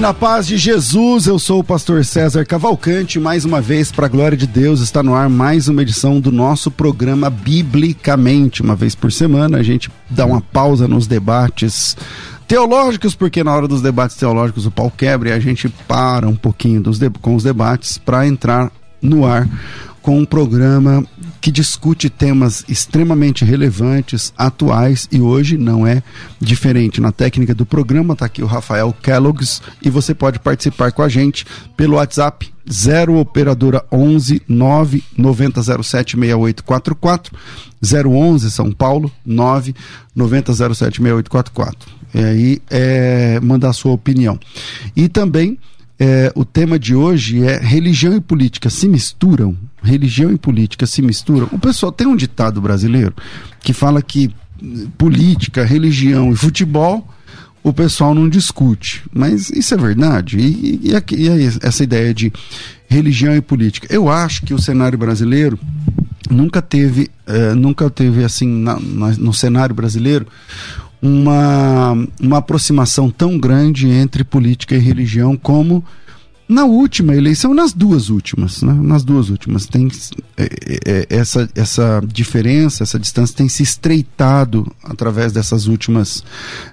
Na paz de Jesus, eu sou o pastor César Cavalcante, mais uma vez, para a glória de Deus, está no ar mais uma edição do nosso programa Biblicamente. Uma vez por semana, a gente dá uma pausa nos debates teológicos, porque na hora dos debates teológicos o pau quebra e a gente para um pouquinho com os debates para entrar no ar com um programa que discute temas extremamente relevantes, atuais e hoje não é diferente. Na técnica do programa está aqui o Rafael Kellogg's e você pode participar com a gente pelo WhatsApp 0 operadora 11 9 9007 6844 011 São Paulo 9 9007 6844. E aí é, mandar a sua opinião. E também é, o tema de hoje é religião e política se misturam? Religião e política se misturam? O pessoal tem um ditado brasileiro que fala que política, religião e futebol o pessoal não discute. Mas isso é verdade? E, e, e, essa ideia de religião e política? Eu acho que o cenário brasileiro nunca teve, é, nunca teve assim, na, na, no cenário brasileiro, uma, uma aproximação tão grande entre política e religião como na última eleição, nas duas últimas, né? nas duas últimas, tem é, é, essa, essa diferença, essa distância tem se estreitado através dessas últimas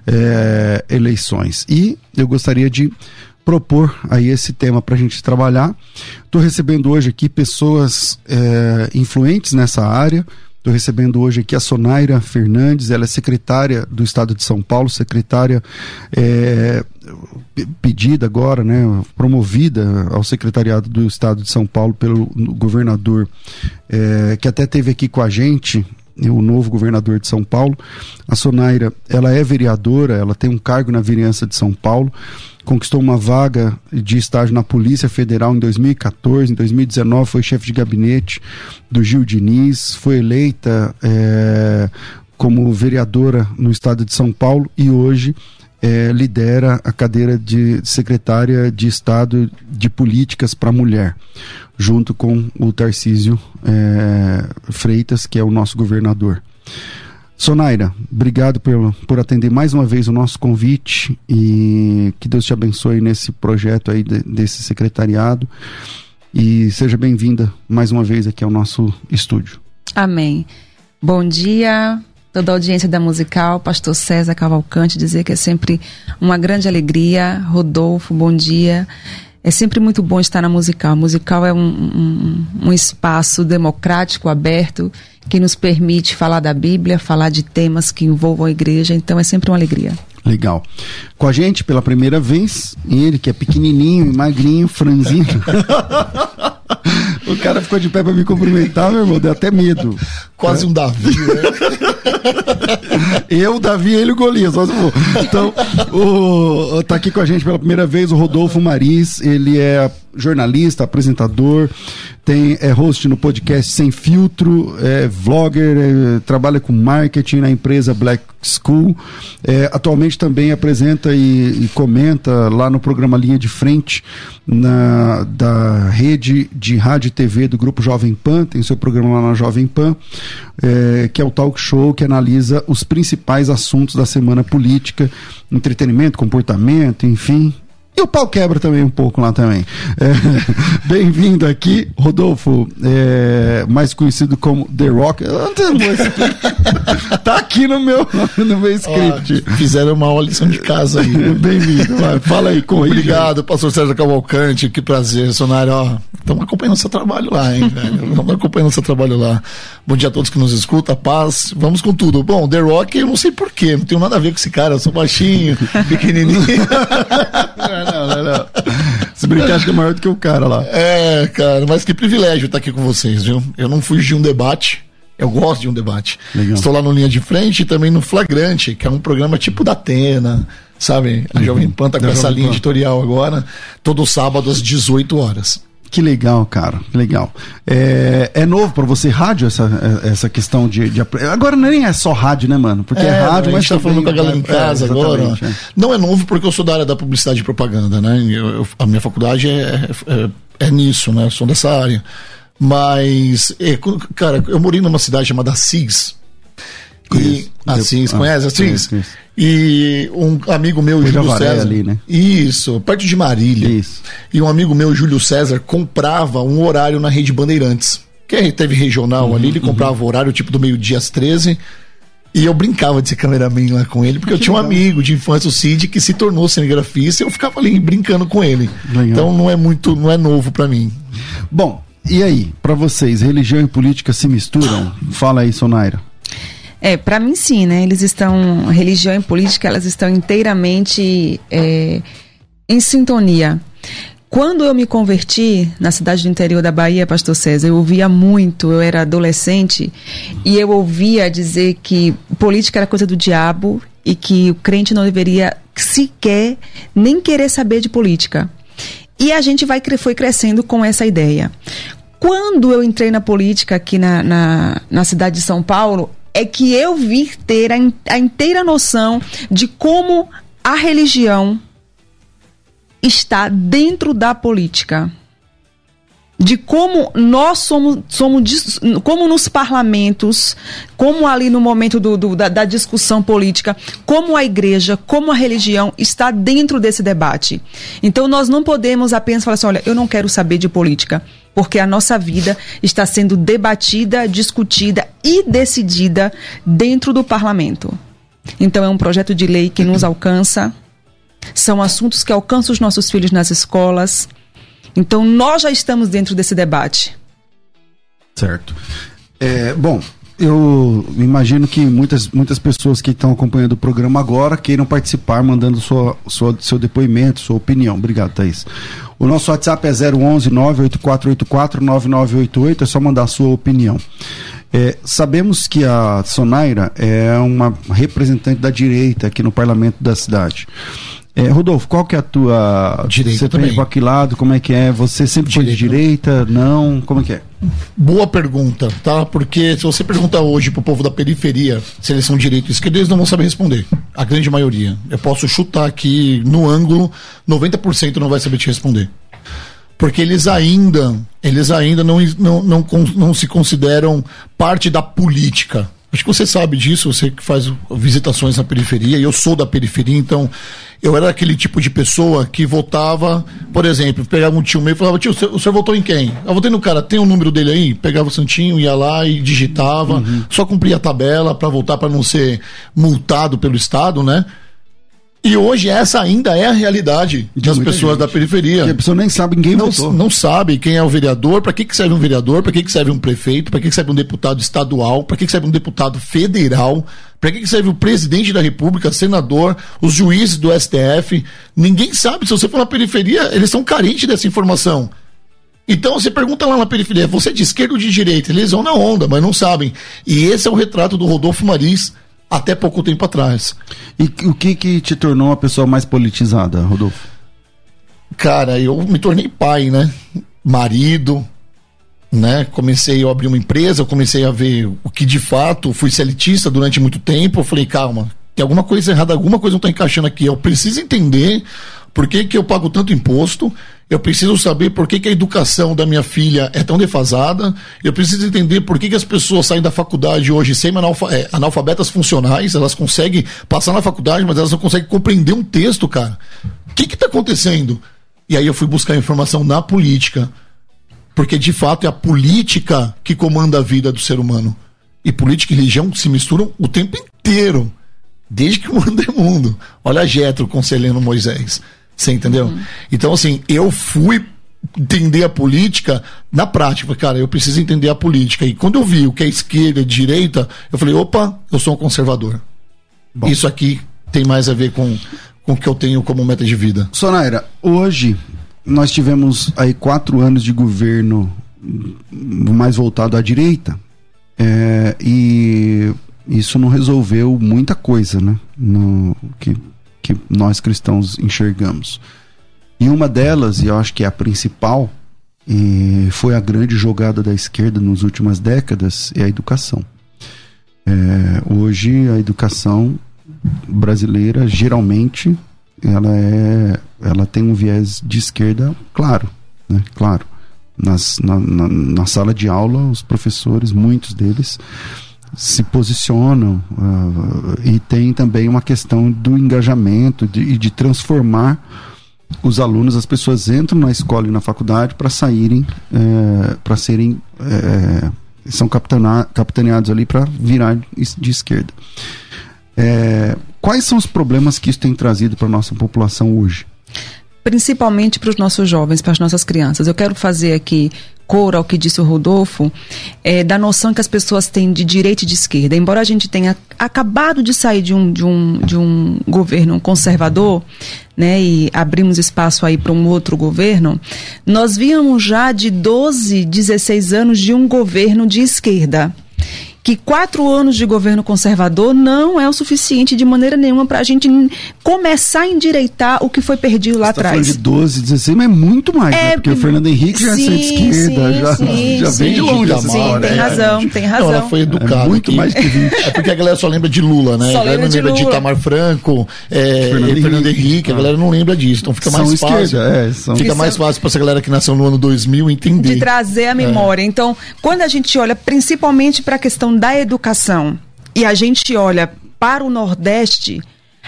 é, eleições. E eu gostaria de propor aí esse tema para a gente trabalhar. Estou recebendo hoje aqui pessoas é, influentes nessa área, Estou recebendo hoje aqui a Sonaira Fernandes, ela é secretária do Estado de São Paulo, secretária é, pedida agora, né, promovida ao secretariado do Estado de São Paulo pelo governador, é, que até teve aqui com a gente, o novo governador de São Paulo. A Sonaira, ela é vereadora, ela tem um cargo na vereança de São Paulo conquistou uma vaga de estágio na Polícia Federal em 2014, em 2019 foi chefe de gabinete do Gil Diniz, foi eleita é, como vereadora no estado de São Paulo e hoje é, lidera a cadeira de secretária de Estado de Políticas para a Mulher, junto com o Tarcísio é, Freitas, que é o nosso governador. Sonaira, obrigado por, por atender mais uma vez o nosso convite e que Deus te abençoe nesse projeto aí de, desse secretariado e seja bem-vinda mais uma vez aqui ao nosso estúdio. Amém. Bom dia, toda a audiência da musical, pastor César Cavalcante, dizer que é sempre uma grande alegria. Rodolfo, bom dia. é sempre muito bom estar na musical. A musical é um, um, um espaço democrático, aberto, que nos permite falar da Bíblia, falar de temas que envolvam a igreja, então é sempre uma alegria. Legal. Com a gente pela primeira vez, ele que é pequenininho, magrinho, franzino. o cara ficou de pé para me cumprimentar, meu irmão, deu até medo. Quase é. um Davi, né? Eu, Davi, ele e o Golias. Então, o, tá aqui com a gente pela primeira vez o Rodolfo Maris, ele é jornalista, apresentador, tem é host no podcast Sem Filtro, é vlogger, é, trabalha com marketing na empresa Black School. É, atualmente também apresenta e, e, comenta lá no programa Linha de Frente na, da rede de rádio e TV do Grupo Jovem Pan, tem seu programa lá na Jovem Pan, é, que é o talk show que analisa os principais assuntos da semana política, entretenimento, comportamento, enfim, e o pau quebra também um pouco lá também. É, Bem-vindo aqui, Rodolfo, é, mais conhecido como The Rock. tá aqui no meu, no meu script. Ó, fizeram uma lição de casa aí. Bem-vindo. Fala aí, com Obrigado, pastor Sérgio Cavalcante. Que prazer, Sonário. Estamos acompanhando o seu trabalho lá, hein, velho? Estamos acompanhando o seu trabalho lá. Bom dia a todos que nos escutam, paz. Vamos com tudo. Bom, The Rock, eu não sei porquê, não tenho nada a ver com esse cara. Eu sou baixinho, pequenininho. Não, não, não. Se brincar, acho que é maior do que o cara lá. É, cara, mas que privilégio estar aqui com vocês, viu? Eu não fugi de um debate. Eu gosto de um debate. Legal. Estou lá no Linha de Frente e também no Flagrante, que é um programa tipo da Atena, sabe? A. Jovem Pan tá com essa linha editorial agora, todo sábado às 18 horas. Que legal, cara, que legal. É, é novo para você rádio essa, essa questão de, de, Agora nem é só rádio, né, mano? Porque é, é rádio, mas. A gente tá falando com a galera em casa é, agora. É. Não é novo porque eu sou da área da publicidade e propaganda, né? Eu, eu, a minha faculdade é, é, é, nisso, né? Eu sou dessa área. Mas, é, cara, eu morei numa cidade chamada Assis. E, Assis, ah, conhece Assis? E um amigo meu, Júlio César. Ali, né? Isso, perto de Marília. Isso. E um amigo meu, Júlio César, comprava um horário na rede Bandeirantes. Que teve regional uhum, ali, ele comprava uhum. o horário tipo do meio-dia às 13. E eu brincava de ser cameraman lá com ele, porque eu tinha um amigo de infância, o Cid, que se tornou cinegrafista e eu ficava ali brincando com ele. Legal. Então não é muito, não é novo para mim. Bom, e aí, para vocês, religião e política se misturam? Fala aí, Sonaira. É, para mim sim, né? Eles estão, religião e política, elas estão inteiramente é, em sintonia. Quando eu me converti na cidade do interior da Bahia, Pastor César, eu ouvia muito, eu era adolescente, e eu ouvia dizer que política era coisa do diabo e que o crente não deveria sequer nem querer saber de política. E a gente vai, foi crescendo com essa ideia. Quando eu entrei na política aqui na, na, na cidade de São Paulo, é que eu vi ter a, a inteira noção de como a religião está dentro da política de como nós somos, somos como nos parlamentos, como ali no momento do, do, da, da, discussão política, como a igreja, como a religião está dentro desse debate. Então nós não podemos apenas falar assim, olha, eu não quero saber de política, porque a nossa vida está sendo debatida, discutida e decidida dentro do parlamento. Então é um projeto de lei que nos alcança, são assuntos que alcançam os nossos filhos nas escolas, então nós já estamos dentro desse debate. Certo. É, bom, eu imagino que muitas, muitas pessoas que estão acompanhando o programa agora queiram participar, mandando sua, sua, seu depoimento, sua opinião. Obrigado, Thaís. O nosso WhatsApp é 011 98484 9988, é só mandar sua opinião. É, sabemos que a Sonaira é uma representante da direita aqui no parlamento da cidade. É, Rodolfo, qual que é a tua... Direita Você também. para que lado, como é que é? Você sempre direita. foi de direita? Não? Como é que é? Boa pergunta, tá? Porque se você perguntar hoje pro povo da periferia se eles são direito ou esquerda, eles não vão saber responder. A grande maioria. Eu posso chutar aqui no ângulo, 90% não vai saber te responder. Porque eles ainda, eles ainda não, não, não, não se consideram parte da política. Acho que você sabe disso, você que faz visitações na periferia, e eu sou da periferia, então eu era aquele tipo de pessoa que votava, por exemplo, pegava um tio meu e falava, tio, o senhor votou em quem? Eu votei no cara, tem o um número dele aí? Pegava o santinho, ia lá e digitava, uhum. só cumpria a tabela para votar para não ser multado pelo Estado, né? E hoje essa ainda é a realidade de das pessoas gente. da periferia. Que a pessoa nem sabe quem não, votou. Não sabe quem é o vereador, para que, que serve um vereador, para que, que serve um prefeito, para que, que serve um deputado estadual, para que, que serve um deputado federal, para que, que serve o presidente da república, senador, os juízes do STF. Ninguém sabe. Se você for na periferia, eles são carentes dessa informação. Então você pergunta lá na periferia, você é de esquerda ou de direita? Eles vão na onda, mas não sabem. E esse é o retrato do Rodolfo Maris até pouco tempo atrás. E o que que te tornou uma pessoa mais politizada, Rodolfo? Cara, eu me tornei pai, né? Marido, né? Comecei a abrir uma empresa, comecei a ver o que de fato fui elitista durante muito tempo. Eu falei, calma, tem alguma coisa errada, alguma coisa não está encaixando aqui. Eu preciso entender por que, que eu pago tanto imposto? Eu preciso saber por que, que a educação da minha filha é tão defasada. Eu preciso entender por que, que as pessoas saem da faculdade hoje sem é, analfabetas funcionais. Elas conseguem passar na faculdade, mas elas não conseguem compreender um texto, cara. O que está acontecendo? E aí eu fui buscar informação na política. Porque de fato é a política que comanda a vida do ser humano. E política e religião se misturam o tempo inteiro. Desde que o mundo é mundo. Olha a Getro conselhando Moisés. Você entendeu? Uhum. Então, assim, eu fui entender a política na prática. Cara, eu preciso entender a política. E quando eu vi o que é esquerda e direita, eu falei, opa, eu sou um conservador. Bom. Isso aqui tem mais a ver com, com o que eu tenho como meta de vida. Sonaira, hoje nós tivemos aí quatro anos de governo mais voltado à direita. É, e isso não resolveu muita coisa, né? No, que que nós cristãos enxergamos. E uma delas, e eu acho que é a principal, foi a grande jogada da esquerda nas últimas décadas, é a educação. É, hoje a educação brasileira geralmente ela é ela tem um viés de esquerda claro né claro Nas, na, na, na sala de aula os professores muitos deles se posicionam uh, e tem também uma questão do engajamento e de, de, transformar os alunos, as pessoas entram na escola e na faculdade para saírem, é, para serem, é, são capitaneados ali para virar de, esquerda. É, quais são os problemas que isso tem trazido para a nossa população hoje? Principalmente para os nossos jovens, para as nossas crianças. Eu quero fazer aqui cor ao que disse o Rodolfo, é, da noção que as pessoas têm de direita e de esquerda. Embora a gente tenha acabado de sair de um, de um, de um governo conservador, né, e abrimos espaço aí para um outro governo, nós víamos já de 12, 16 anos de um governo de esquerda que quatro anos de governo conservador não é o suficiente de maneira nenhuma para a gente começar a endireitar o que foi perdido lá Você atrás. Tá de 12, 16, mas é muito mais, né? é, né? Porque o Fernando Henrique já é centro-esquerda, já, sim, já vem de longe. Sim, sim tem razão, tem razão. Não, ela foi educada. É muito mais que 20. É porque a galera só lembra de Lula, né? Só a galera não lembra de, de Itamar Franco, é, Fernando, Fernando Henrique, Henrique, a galera não lembra disso. Então fica mais são fácil. Esquerda, é, são... Fica mais fácil para essa galera que nasceu no ano 2000 entender. De trazer a memória. É. Então, quando a gente olha principalmente para a questão da educação, e a gente olha para o Nordeste,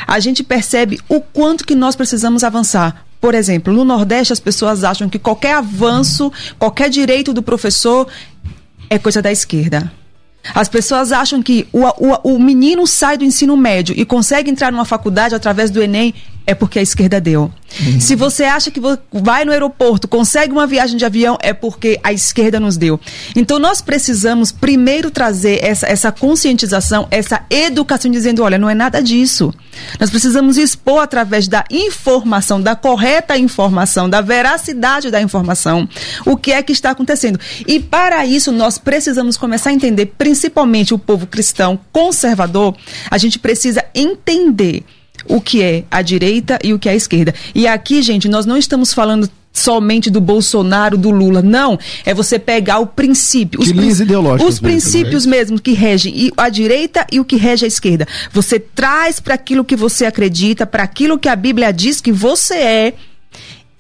a gente percebe o quanto que nós precisamos avançar. Por exemplo, no Nordeste as pessoas acham que qualquer avanço, qualquer direito do professor é coisa da esquerda. As pessoas acham que o, o, o menino sai do ensino médio e consegue entrar numa faculdade através do Enem é porque a esquerda deu. Uhum. Se você acha que vai no aeroporto, consegue uma viagem de avião, é porque a esquerda nos deu. Então nós precisamos primeiro trazer essa, essa conscientização, essa educação, dizendo: olha, não é nada disso. Nós precisamos expor através da informação, da correta informação, da veracidade da informação, o que é que está acontecendo. E para isso nós precisamos começar a entender, principalmente o povo cristão conservador, a gente precisa entender o que é a direita e o que é a esquerda. E aqui, gente, nós não estamos falando somente do Bolsonaro, do Lula. Não, é você pegar o princípio, os, prin os princípios mesmo, mesmo que regem a direita e o que rege a esquerda. Você traz para aquilo que você acredita, para aquilo que a Bíblia diz que você é.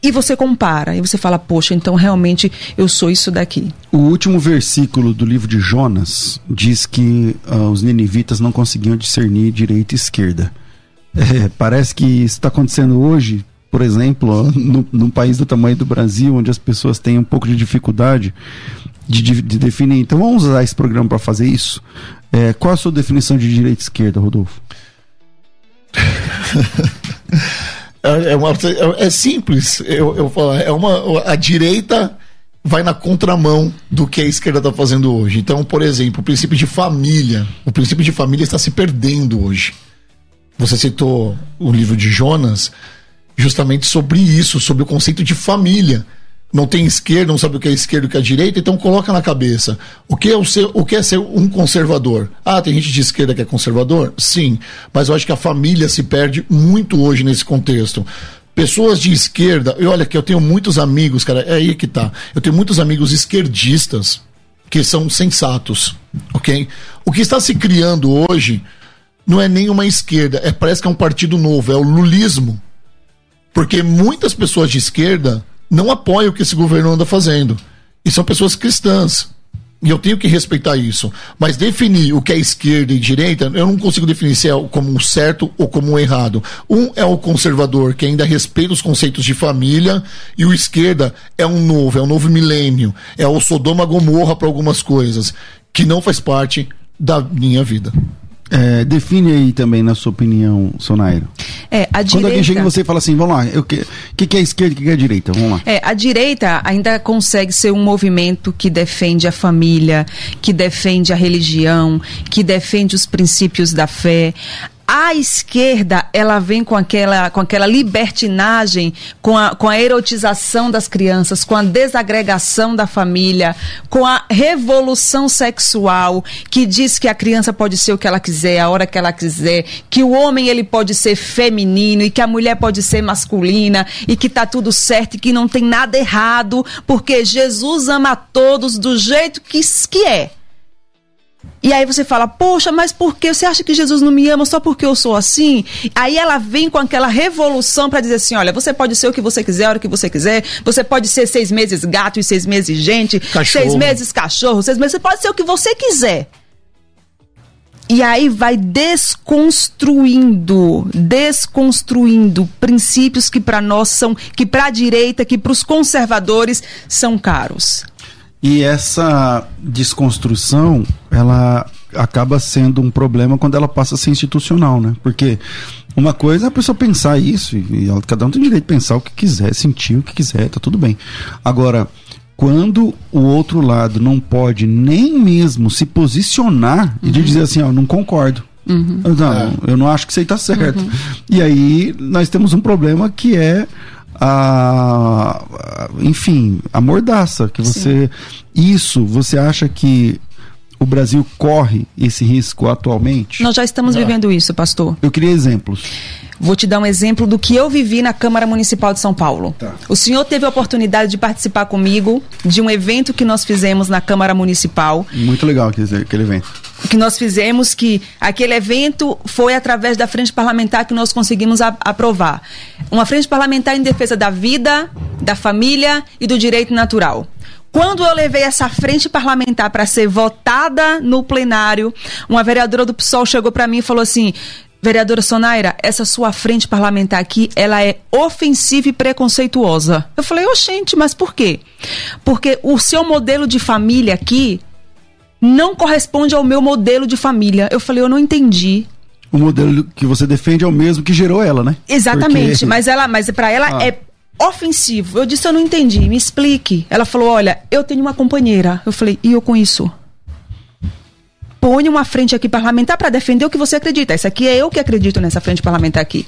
E você compara, e você fala, poxa, então realmente eu sou isso daqui. O último versículo do livro de Jonas diz que uh, os ninivitas não conseguiam discernir direita e esquerda. É, parece que isso está acontecendo hoje, por exemplo, no, num país do tamanho do Brasil, onde as pessoas têm um pouco de dificuldade de, de, de definir. Então vamos usar esse programa para fazer isso. É, qual a sua definição de direita e esquerda, Rodolfo? É, é, uma, é, é simples. Eu, eu falo, é uma, a direita vai na contramão do que a esquerda está fazendo hoje. Então, por exemplo, o princípio de família. O princípio de família está se perdendo hoje. Você citou o livro de Jonas, justamente sobre isso, sobre o conceito de família. Não tem esquerda, não sabe o que é esquerda e o que é direita, então coloca na cabeça. O que, é o, ser, o que é ser um conservador? Ah, tem gente de esquerda que é conservador? Sim, mas eu acho que a família se perde muito hoje nesse contexto pessoas de esquerda, e olha que eu tenho muitos amigos, cara, é aí que tá. Eu tenho muitos amigos esquerdistas que são sensatos, ok? O que está se criando hoje não é nem uma esquerda, é, parece que é um partido novo, é o lulismo. Porque muitas pessoas de esquerda não apoiam o que esse governo anda fazendo. E são pessoas cristãs. E eu tenho que respeitar isso. Mas definir o que é esquerda e direita, eu não consigo definir se é como um certo ou como um errado. Um é o conservador, que ainda respeita os conceitos de família, e o esquerda é um novo, é um novo milênio. É o Sodoma Gomorra para algumas coisas, que não faz parte da minha vida. É, define aí também, na sua opinião, Sonairo. É, a Quando alguém chega e você fala assim, vamos lá, o que, que, que é esquerda e o que, que é direita? Vamos lá. É, a direita ainda consegue ser um movimento que defende a família, que defende a religião, que defende os princípios da fé a esquerda ela vem com aquela, com aquela libertinagem, com a, com a erotização das crianças, com a desagregação da família, com a revolução sexual que diz que a criança pode ser o que ela quiser, a hora que ela quiser, que o homem ele pode ser feminino e que a mulher pode ser masculina e que tá tudo certo e que não tem nada errado, porque Jesus ama a todos do jeito que, que é. E aí você fala, poxa, mas por que você acha que Jesus não me ama só porque eu sou assim? Aí ela vem com aquela revolução para dizer assim: olha, você pode ser o que você quiser, a hora que você quiser, você pode ser seis meses gato e seis meses gente, cachorro. seis meses cachorro, seis meses, você pode ser o que você quiser. E aí vai desconstruindo, desconstruindo princípios que para nós são, que para a direita, que para os conservadores são caros. E essa desconstrução, ela acaba sendo um problema quando ela passa a ser institucional, né? Porque uma coisa é a pessoa pensar isso, e cada um tem direito de pensar o que quiser, sentir o que quiser, tá tudo bem. Agora, quando o outro lado não pode nem mesmo se posicionar uhum. e de dizer assim, ó, não concordo. Uhum. Não, é. eu não acho que isso aí tá certo. Uhum. E aí nós temos um problema que é a, enfim, a mordaça que você Sim. isso você acha que o Brasil corre esse risco atualmente? Nós já estamos vivendo isso, pastor. Eu queria exemplos. Vou te dar um exemplo do que eu vivi na Câmara Municipal de São Paulo. Tá. O senhor teve a oportunidade de participar comigo de um evento que nós fizemos na Câmara Municipal. Muito legal aquele evento. Que nós fizemos, que aquele evento foi através da frente parlamentar que nós conseguimos a, aprovar. Uma frente parlamentar em defesa da vida, da família e do direito natural. Quando eu levei essa frente parlamentar para ser votada no plenário, uma vereadora do PSOL chegou para mim e falou assim: Vereadora Sonaira, essa sua frente parlamentar aqui, ela é ofensiva e preconceituosa. Eu falei, ô gente, mas por quê? Porque o seu modelo de família aqui não corresponde ao meu modelo de família. Eu falei, eu não entendi. O modelo que você defende é o mesmo que gerou ela, né? Exatamente, Porque... mas ela, mas para ela ah. é ofensivo. Eu disse, eu não entendi, me explique. Ela falou, olha, eu tenho uma companheira. Eu falei, e eu com isso? Põe uma frente aqui parlamentar para defender o que você acredita. Essa aqui é eu que acredito nessa frente parlamentar aqui.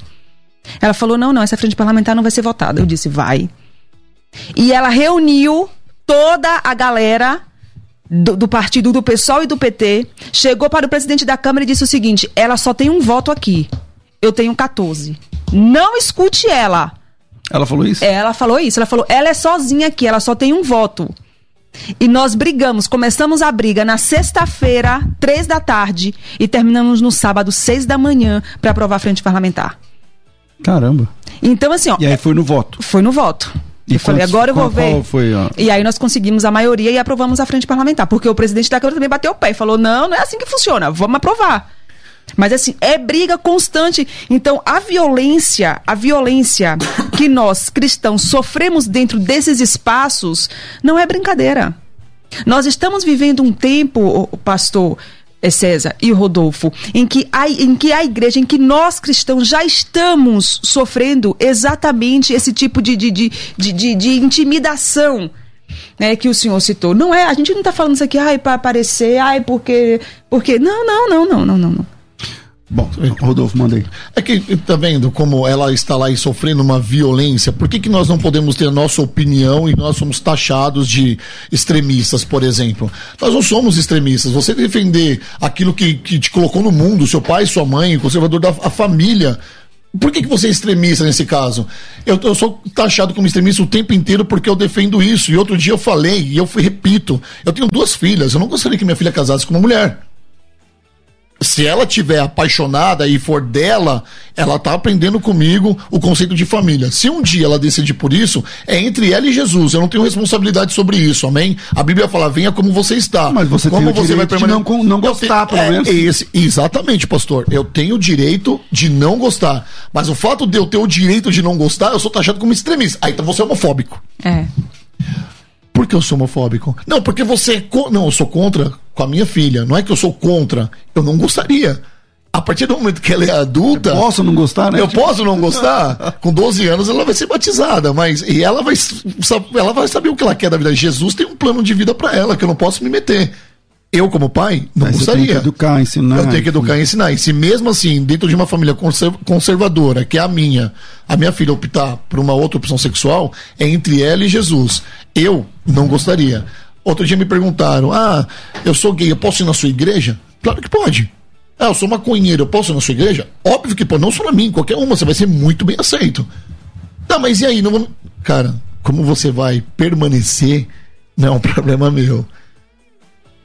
Ela falou, não, não, essa frente parlamentar não vai ser votada. Eu disse, vai. E ela reuniu toda a galera do, do, partido do PSOL e do PT, chegou para o presidente da Câmara e disse o seguinte: ela só tem um voto aqui. Eu tenho 14. Não escute ela. Ela falou isso? Ela falou isso. Ela falou: ela é sozinha aqui, ela só tem um voto. E nós brigamos, começamos a briga na sexta-feira, três da tarde, e terminamos no sábado, seis da manhã, para aprovar a frente parlamentar. Caramba. Então, assim, ó. E aí foi no voto? Foi no voto. E eu falei, agora eu vou ver. foi. E aí nós conseguimos a maioria e aprovamos a frente parlamentar. Porque o presidente da Câmara também bateu o pé e falou: não, não é assim que funciona, vamos aprovar. Mas assim, é briga constante. Então, a violência, a violência que nós cristãos sofremos dentro desses espaços não é brincadeira. Nós estamos vivendo um tempo, pastor, é César e Rodolfo, em que, a, em que a igreja, em que nós cristãos já estamos sofrendo exatamente esse tipo de, de, de, de, de, de intimidação né, que o senhor citou. Não é, a gente não está falando isso aqui, ai, para aparecer, ai, porque. porque não, não, não, não, não, não. não. Bom, Rodolfo, mandei. É que tá vendo como ela está lá e sofrendo uma violência? Por que, que nós não podemos ter a nossa opinião e nós somos taxados de extremistas, por exemplo? Nós não somos extremistas. Você defender aquilo que, que te colocou no mundo, seu pai, sua mãe, o conservador da família. Por que, que você é extremista nesse caso? Eu, eu sou taxado como extremista o tempo inteiro porque eu defendo isso. E outro dia eu falei, e eu repito, eu tenho duas filhas. Eu não gostaria que minha filha casasse com uma mulher se ela tiver apaixonada e for dela, ela tá aprendendo comigo o conceito de família. Se um dia ela decidir por isso, é entre ela e Jesus. Eu não tenho responsabilidade sobre isso, amém? A Bíblia fala: venha como você está. Mas você como tem o você vai permanecer... não, não gostar, pelo é, menos. Esse, exatamente, pastor. Eu tenho o direito de não gostar. Mas o fato de eu ter o direito de não gostar, eu sou taxado como extremista. Aí então você é homofóbico. É. Por que eu sou homofóbico? Não, porque você. É não, eu sou contra com a minha filha. Não é que eu sou contra. Eu não gostaria. A partir do momento que ela é adulta. Eu posso não gostar, né? Eu posso não gostar. Com 12 anos ela vai ser batizada, mas. E ela vai, ela vai saber o que ela quer da vida. Jesus tem um plano de vida para ela que eu não posso me meter eu, como pai, não Mas gostaria. Você tem que educar, ensinar. Eu tenho que educar e ensinar. E se mesmo assim, dentro de uma família conservadora, que é a minha, a minha filha optar por uma outra opção sexual, é entre ela e Jesus. Eu não gostaria. Outro dia me perguntaram: ah, eu sou gay, eu posso ir na sua igreja? Claro que pode. Ah, eu sou maconheiro, eu posso ir na sua igreja? Óbvio que pode, não só na mim, qualquer uma, você vai ser muito bem aceito. Tá, mas e aí? Não vou... Cara, como você vai permanecer, não é um problema meu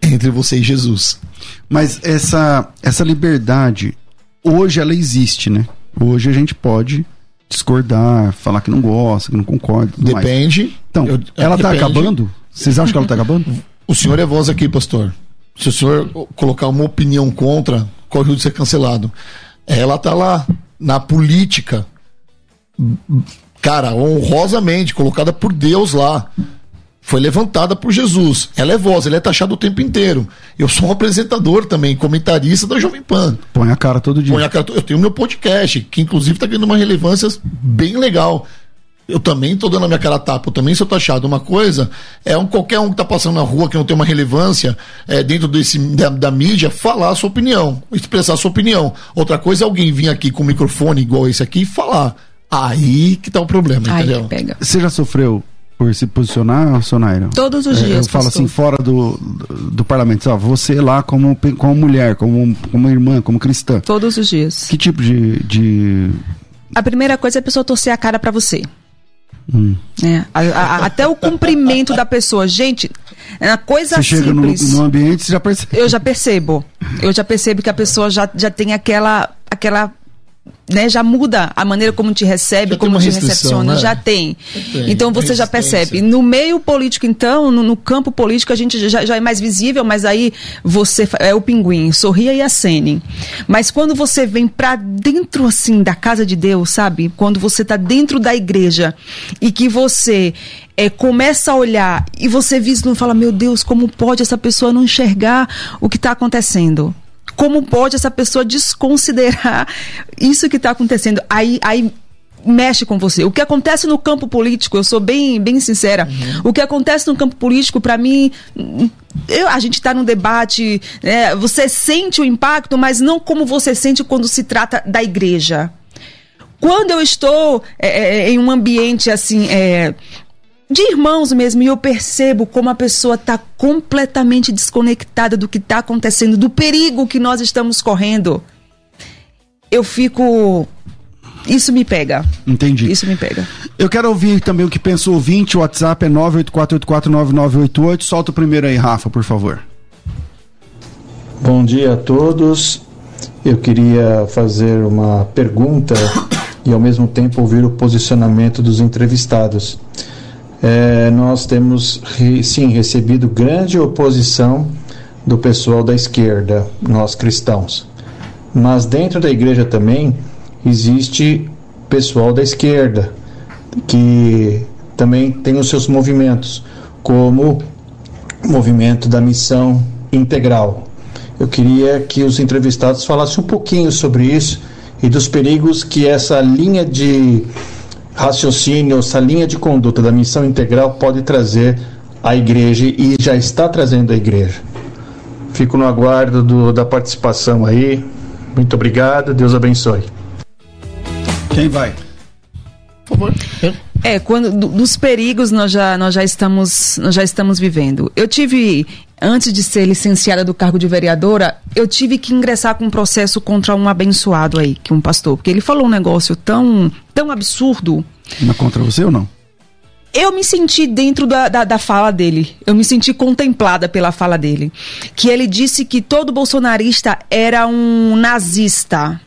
entre você e Jesus. Mas essa, essa liberdade, hoje ela existe, né? Hoje a gente pode discordar, falar que não gosta, que não concorda. Depende. Mais. Então, eu, ela está acabando? Vocês acham que ela está acabando? O senhor é voz aqui, pastor. Se o senhor colocar uma opinião contra, corre o de ser cancelado. Ela está lá, na política, cara, honrosamente, colocada por Deus lá foi levantada por Jesus. Ela é voz, ela é taxada o tempo inteiro. Eu sou um apresentador também, comentarista da Jovem Pan. Põe a cara todo dia. Põe a cara, eu tenho meu podcast, que inclusive está ganhando uma relevância bem legal. Eu também estou dando a minha cara a tapa, eu também sou taxado. Uma coisa é um, qualquer um que está passando na rua que não tem uma relevância é, dentro desse, da, da, mídia falar a sua opinião, expressar a sua opinião. Outra coisa é alguém vir aqui com um microfone igual esse aqui e falar. Aí que tá o problema, Aí entendeu? Pega. Você já sofreu por se posicionar, Sonaira? Todos os dias. É, eu falo assim, fora do, do parlamento, ó, você lá como, como mulher, como, como irmã, como cristã. Todos os dias. Que tipo de. de... A primeira coisa é a pessoa torcer a cara para você. Hum. É, a, a, até o cumprimento da pessoa. Gente, é uma coisa você simples. chega no, no ambiente, você já percebe. Eu já percebo. Eu já percebo que a pessoa já, já tem aquela, aquela né, já muda a maneira como te recebe, já como te recepciona, né? já tem. Então você já percebe. No meio político, então, no, no campo político, a gente já, já, é mais visível, mas aí você é o pinguim, sorria e acene. Mas quando você vem para dentro assim da casa de Deus, sabe? Quando você tá dentro da igreja e que você é, começa a olhar e você vislumbra e fala: Meu Deus, como pode essa pessoa não enxergar o que está acontecendo? Como pode essa pessoa desconsiderar isso que está acontecendo? Aí, aí mexe com você. O que acontece no campo político, eu sou bem, bem sincera, uhum. o que acontece no campo político, para mim, eu, a gente está num debate, né, você sente o impacto, mas não como você sente quando se trata da igreja. Quando eu estou é, é em um ambiente assim, é, de irmãos mesmo, e eu percebo como a pessoa está completamente desconectada do que está acontecendo, do perigo que nós estamos correndo. Eu fico. Isso me pega. Entendi. Isso me pega. Eu quero ouvir também o que pensa o ouvinte. O WhatsApp é 984849988. Solta o primeiro aí, Rafa, por favor. Bom dia a todos. Eu queria fazer uma pergunta e ao mesmo tempo ouvir o posicionamento dos entrevistados é, nós temos sim recebido grande oposição do pessoal da esquerda, nós cristãos. Mas dentro da igreja também existe pessoal da esquerda que também tem os seus movimentos, como o movimento da missão integral. Eu queria que os entrevistados falassem um pouquinho sobre isso e dos perigos que essa linha de raciocínio, essa linha de conduta da missão integral pode trazer à igreja e já está trazendo à igreja. Fico no aguardo do, da participação aí. Muito obrigado, Deus abençoe. Quem vai? Por favor. É, quando dos perigos nós já, nós já estamos nós já estamos vivendo. Eu tive antes de ser licenciada do cargo de vereadora, eu tive que ingressar com um processo contra um abençoado aí, que um pastor, porque ele falou um negócio tão tão absurdo. Mas contra você ou não? eu me senti dentro da, da, da, fala dele. Eu me senti contemplada pela fala dele. Que ele disse que todo bolsonarista era um nazista.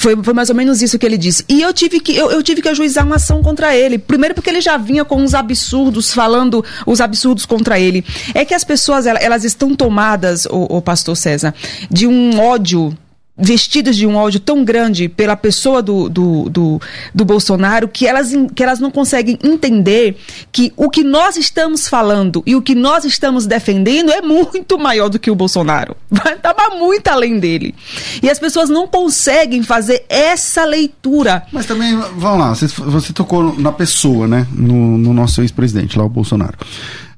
Foi, foi mais ou menos isso que ele disse. E eu tive que eu, eu, tive que ajuizar uma ação contra ele. Primeiro porque ele já vinha com uns absurdos, falando os absurdos contra ele. É que as pessoas, elas, estão tomadas, o, o pastor César, de um ódio vestidas de um ódio tão grande pela pessoa do, do, do, do, Bolsonaro que elas, que elas não conseguem entender que o que nós estamos falando e o que nós estamos defendendo é muito maior do que o Bolsonaro. Estava muito além dele. E as pessoas não conseguem fazer essa leitura. Mas também, vamos lá, você, você tocou na pessoa, né? No, no nosso ex-presidente, lá o Bolsonaro.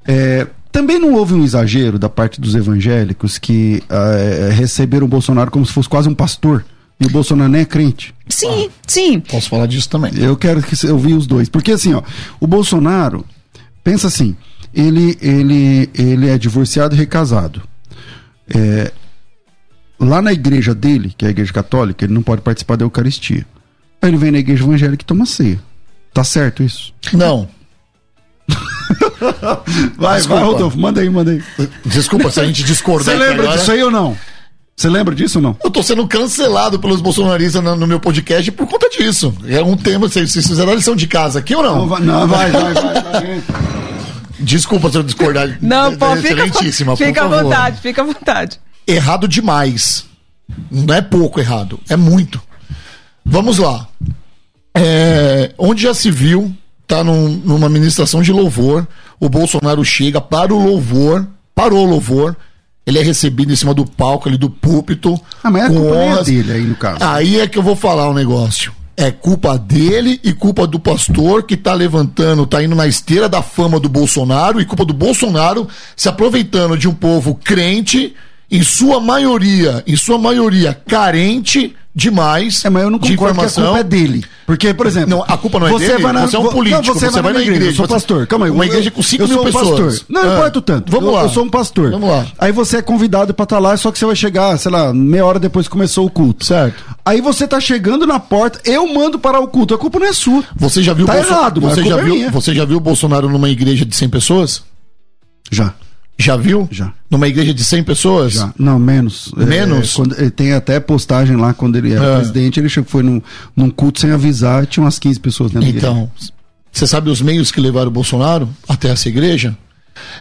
É, também não houve um exagero da parte dos evangélicos que uh, receberam o Bolsonaro como se fosse quase um pastor. E o Bolsonaro nem é crente. Sim, ah, sim. Posso falar disso também. Eu quero que eu vi os dois. Porque assim, ó, o Bolsonaro, pensa assim, ele, ele, ele é divorciado e recasado. É, lá na igreja dele, que é a igreja católica, ele não pode participar da Eucaristia. Aí ele vem na igreja evangélica e toma ceia. Tá certo isso? Não. vai, Desculpa. vai, Rodolfo, manda aí, manda aí. Desculpa se a gente discordar. Você lembra agora? disso aí ou não? Você lembra disso ou não? Eu tô sendo cancelado pelos bolsonaristas no, no meu podcast por conta disso. É um tema, vocês fizeram a lição de casa aqui ou não? Não, vai, não, vai, vai, vai, vai. Desculpa se eu discordar. Não, pô, fica, fica à vontade, fica à vontade. Errado demais. Não é pouco errado, é muito. Vamos lá. É, onde já se viu tá num, numa ministração de louvor, o Bolsonaro chega para o louvor, parou o louvor, ele é recebido em cima do palco ali do púlpito. Ah, mas é com culpa honras. dele aí no caso. Aí é que eu vou falar um negócio. É culpa dele e culpa do pastor que tá levantando, tá indo na esteira da fama do Bolsonaro e culpa do Bolsonaro se aproveitando de um povo crente, em sua maioria, em sua maioria carente, demais. É, mas eu não concordo que a culpa é dele. Porque, por exemplo. Não, a culpa não é você dele. Vai na, você é um político. Não, você, você vai, na, igreja. igreja. Eu sou pastor. Calma aí. Uma igreja com 5 mil pessoas. Pastor. Não, ah. importa tanto. Vamos eu, lá. Eu sou um pastor. Vamos lá. Aí você é convidado pra estar tá lá, só que você vai chegar, sei lá, meia hora depois que começou o culto. Certo. Aí você tá chegando na porta, eu mando parar o culto. A culpa não é sua. Você já viu tá Bolso... errado, você já é viu, Você já viu o Bolsonaro numa igreja de 100 pessoas? Já. Já viu? Já. Numa igreja de 100 pessoas? Já. Não, menos. Menos? É, quando, tem até postagem lá, quando ele era é. presidente, ele foi num, num culto sem avisar, tinha umas 15 pessoas dentro Então, você sabe os meios que levaram o Bolsonaro até essa igreja?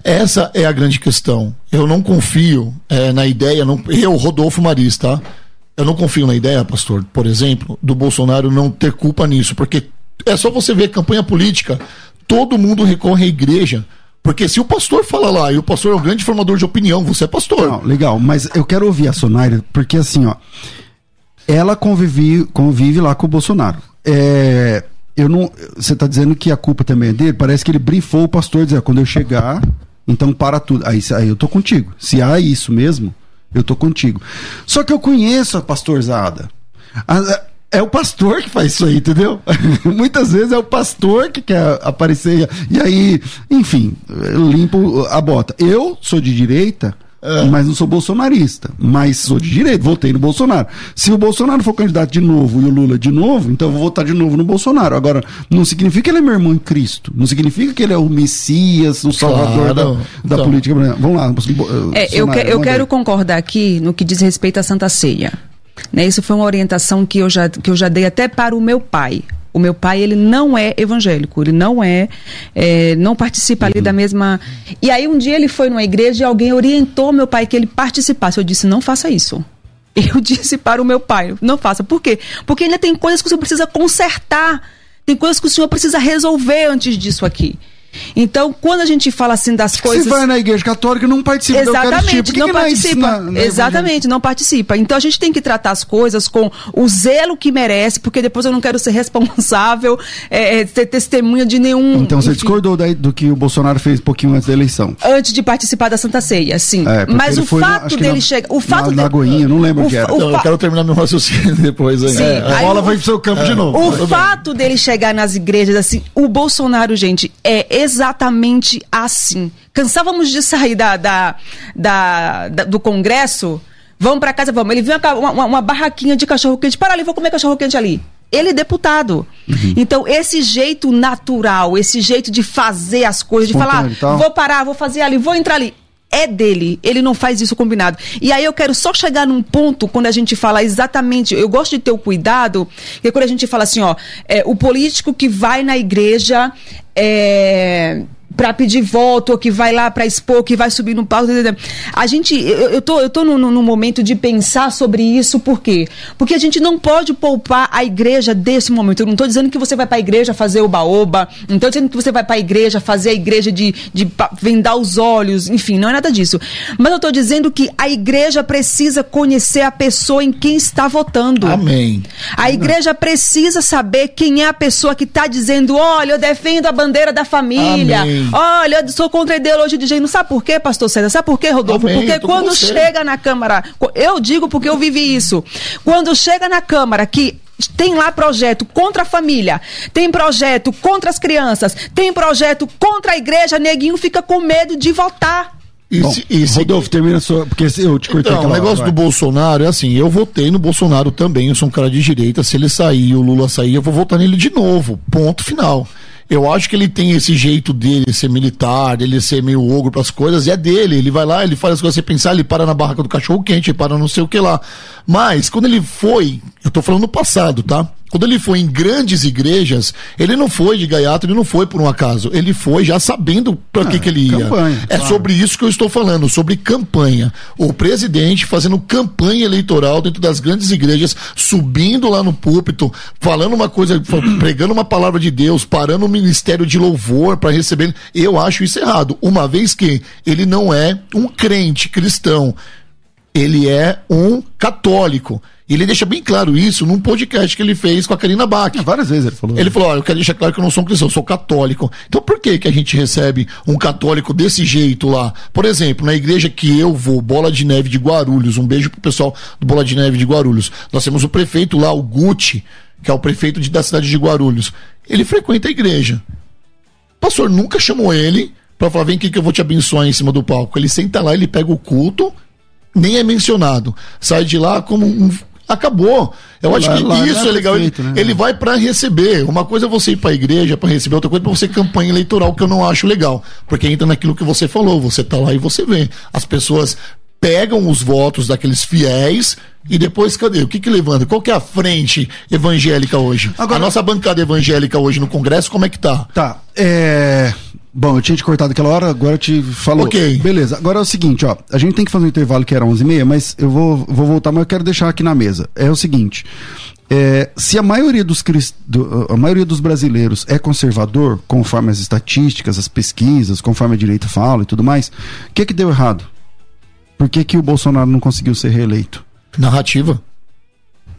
Essa é a grande questão. Eu não confio é, na ideia, não, eu, Rodolfo Maris, tá? Eu não confio na ideia, pastor, por exemplo, do Bolsonaro não ter culpa nisso, porque é só você ver campanha política, todo mundo recorre à igreja porque se o pastor fala lá e o pastor é o grande formador de opinião, você é pastor. Não, legal, mas eu quero ouvir a Sonaira, porque assim, ó, ela convive, convive lá com o Bolsonaro. É, eu não, você está dizendo que a culpa também é dele? Parece que ele brifou o pastor, dizendo, quando eu chegar, então para tudo. Aí, aí eu tô contigo. Se há isso mesmo, eu tô contigo. Só que eu conheço a pastorzada. A, é o pastor que faz isso aí, entendeu? Muitas vezes é o pastor que quer aparecer. E aí, enfim, limpo a bota. Eu sou de direita, é. mas não sou bolsonarista. Mas sou de direita, votei no Bolsonaro. Se o Bolsonaro for candidato de novo e o Lula de novo, então eu vou votar de novo no Bolsonaro. Agora, não significa que ele é meu irmão em Cristo. Não significa que ele é o Messias, o salvador claro. da, da então. política. Vamos lá. É, eu, que, eu quero concordar aqui no que diz respeito à Santa Ceia. Né? Isso foi uma orientação que eu, já, que eu já dei até para o meu pai. O meu pai, ele não é evangélico, ele não é, é não participa ali uhum. da mesma. E aí um dia ele foi numa igreja e alguém orientou meu pai que ele participasse. Eu disse: não faça isso. Eu disse para o meu pai: não faça. Por quê? Porque ainda tem coisas que você precisa consertar, tem coisas que o senhor precisa resolver antes disso aqui. Então, quando a gente fala assim das coisas. Se vai na igreja católica, não participa Exatamente, da não que participa. Na, na Exatamente, não participa. Então a gente tem que tratar as coisas com o zelo que merece, porque depois eu não quero ser responsável, é, é, ser testemunha de nenhum. Então você enfim, discordou daí, do que o Bolsonaro fez um pouquinho antes da eleição? Antes de participar da Santa Ceia, sim. É, Mas o fato dele chegar. O fato na, na Goinha, não lembro o que era. O, eu quero terminar meu raciocínio depois. Sim, é, a bola vai pro seu campo de é. novo. O fato dele chegar nas igrejas assim, o Bolsonaro, gente, é exatamente assim. Cansávamos de sair da, da, da, da do Congresso, vamos para casa, vamos. Ele viu uma, uma, uma barraquinha de cachorro-quente, para ali, vou comer cachorro-quente ali. Ele é deputado. Uhum. Então, esse jeito natural, esse jeito de fazer as coisas, de falar, vou parar, vou fazer ali, vou entrar ali é dele, ele não faz isso combinado. E aí eu quero só chegar num ponto quando a gente fala exatamente, eu gosto de ter o cuidado, que é quando a gente fala assim, ó, é, o político que vai na igreja é, para pedir voto, ou que vai lá para expor, que vai subir no palco. A gente, eu, eu tô, eu tô no, no, momento de pensar sobre isso, por quê? Porque a gente não pode poupar a igreja desse momento. Eu não estou dizendo que você vai para a igreja fazer o baoba, não estou dizendo que você vai para a igreja fazer a igreja de, de vendar os olhos, enfim, não é nada disso. Mas eu estou dizendo que a igreja precisa conhecer a pessoa em quem está votando. Amém. A igreja precisa saber quem é a pessoa que está dizendo: olha, eu defendo a bandeira da família. Amém. Olha, eu sou contra a ideologia de gênero. Sabe por quê, pastor César? Sabe por quê, Rodolfo? Amém, porque quando chega na Câmara, eu digo porque eu vivi isso. Quando chega na Câmara que tem lá projeto contra a família, tem projeto contra as crianças, tem projeto contra a igreja, neguinho fica com medo de votar. Isso, isso. Rodolfo, termina sua. Porque eu te cortei então, O negócio hora, do Bolsonaro é assim: eu votei no Bolsonaro também, eu sou um cara de direita. Se ele sair, o Lula sair, eu vou votar nele de novo. Ponto final. Eu acho que ele tem esse jeito dele ser militar, dele ser meio ogro para as coisas, e é dele. Ele vai lá, ele faz as coisas você pensar, ele para na barraca do cachorro quente, ele para não sei o que lá. Mas, quando ele foi, eu tô falando no passado, tá? Quando ele foi em grandes igrejas, ele não foi de gaiato, ele não foi por um acaso. Ele foi já sabendo para que, é, que ele ia. Campanha, é claro. sobre isso que eu estou falando, sobre campanha. O presidente fazendo campanha eleitoral dentro das grandes igrejas, subindo lá no púlpito, falando uma coisa, pregando uma palavra de Deus, parando o ministério de louvor para receber. Eu acho isso errado, uma vez que ele não é um crente cristão ele é um católico. E ele deixa bem claro isso num podcast que ele fez com a Karina Bach. É, várias vezes ele falou. Ele falou: olha, eu quero deixar claro que eu não sou um cristão, eu sou católico. Então por que, que a gente recebe um católico desse jeito lá? Por exemplo, na igreja que eu vou, Bola de Neve de Guarulhos, um beijo pro pessoal do Bola de Neve de Guarulhos. Nós temos o prefeito lá, o Gucci, que é o prefeito de, da cidade de Guarulhos. Ele frequenta a igreja. O pastor nunca chamou ele para falar: vem aqui que eu vou te abençoar em cima do palco. Ele senta lá, ele pega o culto nem é mencionado. Sai de lá como um. Acabou. Eu acho lá, que lá isso é, é legal. Perfeito, ele, né? ele vai para receber. Uma coisa é você ir para a igreja para receber, outra coisa é você campanha eleitoral, que eu não acho legal. Porque entra naquilo que você falou. Você tá lá e você vê. As pessoas pegam os votos daqueles fiéis e depois cadê? O que que levanta? Qual que é a frente evangélica hoje? Agora, a nossa bancada evangélica hoje no Congresso, como é que tá? Tá. É... Bom, eu tinha te cortado aquela hora, agora eu te falo. Ok. Beleza, agora é o seguinte, ó. A gente tem que fazer um intervalo que era 11h30, mas eu vou, vou voltar, mas eu quero deixar aqui na mesa. É o seguinte. É, se a maioria, dos, do, a maioria dos brasileiros é conservador, conforme as estatísticas, as pesquisas, conforme a direita fala e tudo mais, o que que deu errado? Por que, que o Bolsonaro não conseguiu ser reeleito? Narrativa.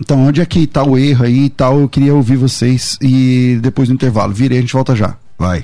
Então, onde é que tá o erro aí e tal? Eu queria ouvir vocês e depois do intervalo. Virei, a gente volta já. Vai.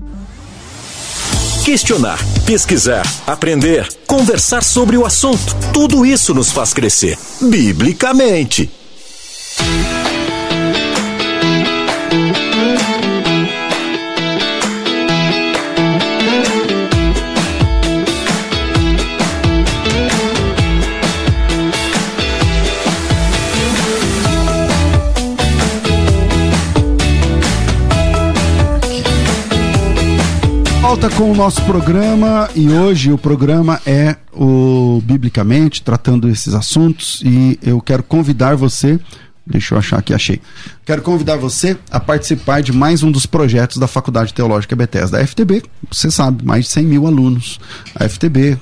Questionar, pesquisar, aprender, conversar sobre o assunto. Tudo isso nos faz crescer, biblicamente. Volta com o nosso programa e hoje o programa é o Biblicamente, tratando esses assuntos e eu quero convidar você Deixa eu achar aqui, achei. Quero convidar você a participar de mais um dos projetos da Faculdade Teológica Bethesda. A FTB, você sabe, mais de 100 mil alunos. A FTB,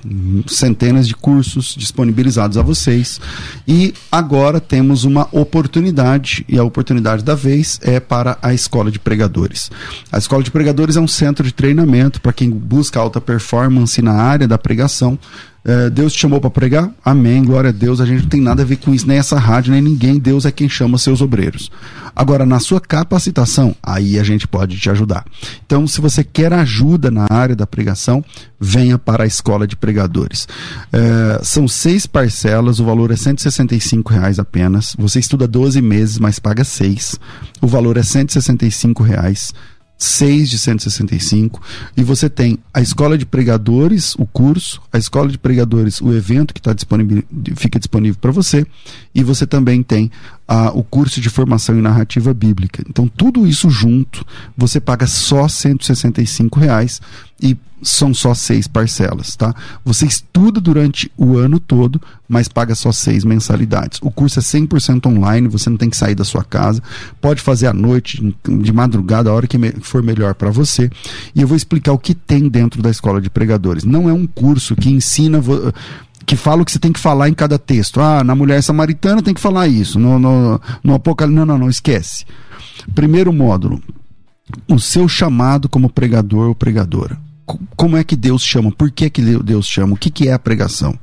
centenas de cursos disponibilizados a vocês. E agora temos uma oportunidade, e a oportunidade da vez é para a Escola de Pregadores. A Escola de Pregadores é um centro de treinamento para quem busca alta performance na área da pregação é, Deus te chamou para pregar? Amém, glória a Deus. A gente não tem nada a ver com isso, nem essa rádio, nem ninguém. Deus é quem chama seus obreiros. Agora, na sua capacitação, aí a gente pode te ajudar. Então, se você quer ajuda na área da pregação, venha para a escola de pregadores. É, são seis parcelas, o valor é R$ reais apenas. Você estuda 12 meses, mas paga seis. O valor é R$ reais 6 de 165 e você tem a escola de pregadores, o curso, a escola de pregadores, o evento que tá disponível, fica disponível para você e você também tem a, o curso de formação em narrativa bíblica. Então tudo isso junto você paga só 165 reais e são só seis parcelas, tá? Você estuda durante o ano todo, mas paga só seis mensalidades. O curso é 100% online, você não tem que sair da sua casa, pode fazer à noite, de madrugada, a hora que for melhor para você. E eu vou explicar o que tem dentro da escola de pregadores. Não é um curso que ensina que fala o que você tem que falar em cada texto. Ah, na mulher samaritana tem que falar isso. No, no, no Apocalipse. Não, não, não, esquece. Primeiro módulo. O seu chamado como pregador ou pregadora como é que Deus chama, por que, que Deus chama, o que, que é a pregação.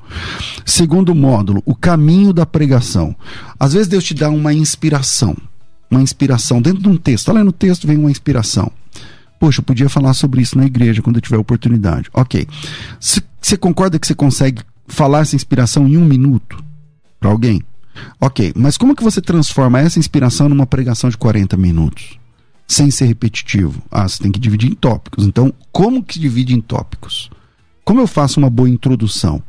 Segundo módulo, o caminho da pregação. Às vezes Deus te dá uma inspiração, uma inspiração dentro de um texto. Olha no texto vem uma inspiração. Poxa, eu podia falar sobre isso na igreja quando eu tiver oportunidade. Ok. Você concorda que você consegue falar essa inspiração em um minuto para alguém? Ok, mas como que você transforma essa inspiração numa pregação de 40 minutos? sem ser repetitivo? Ah, você tem que dividir em tópicos. Então, como que divide em tópicos? Como eu faço uma boa introdução?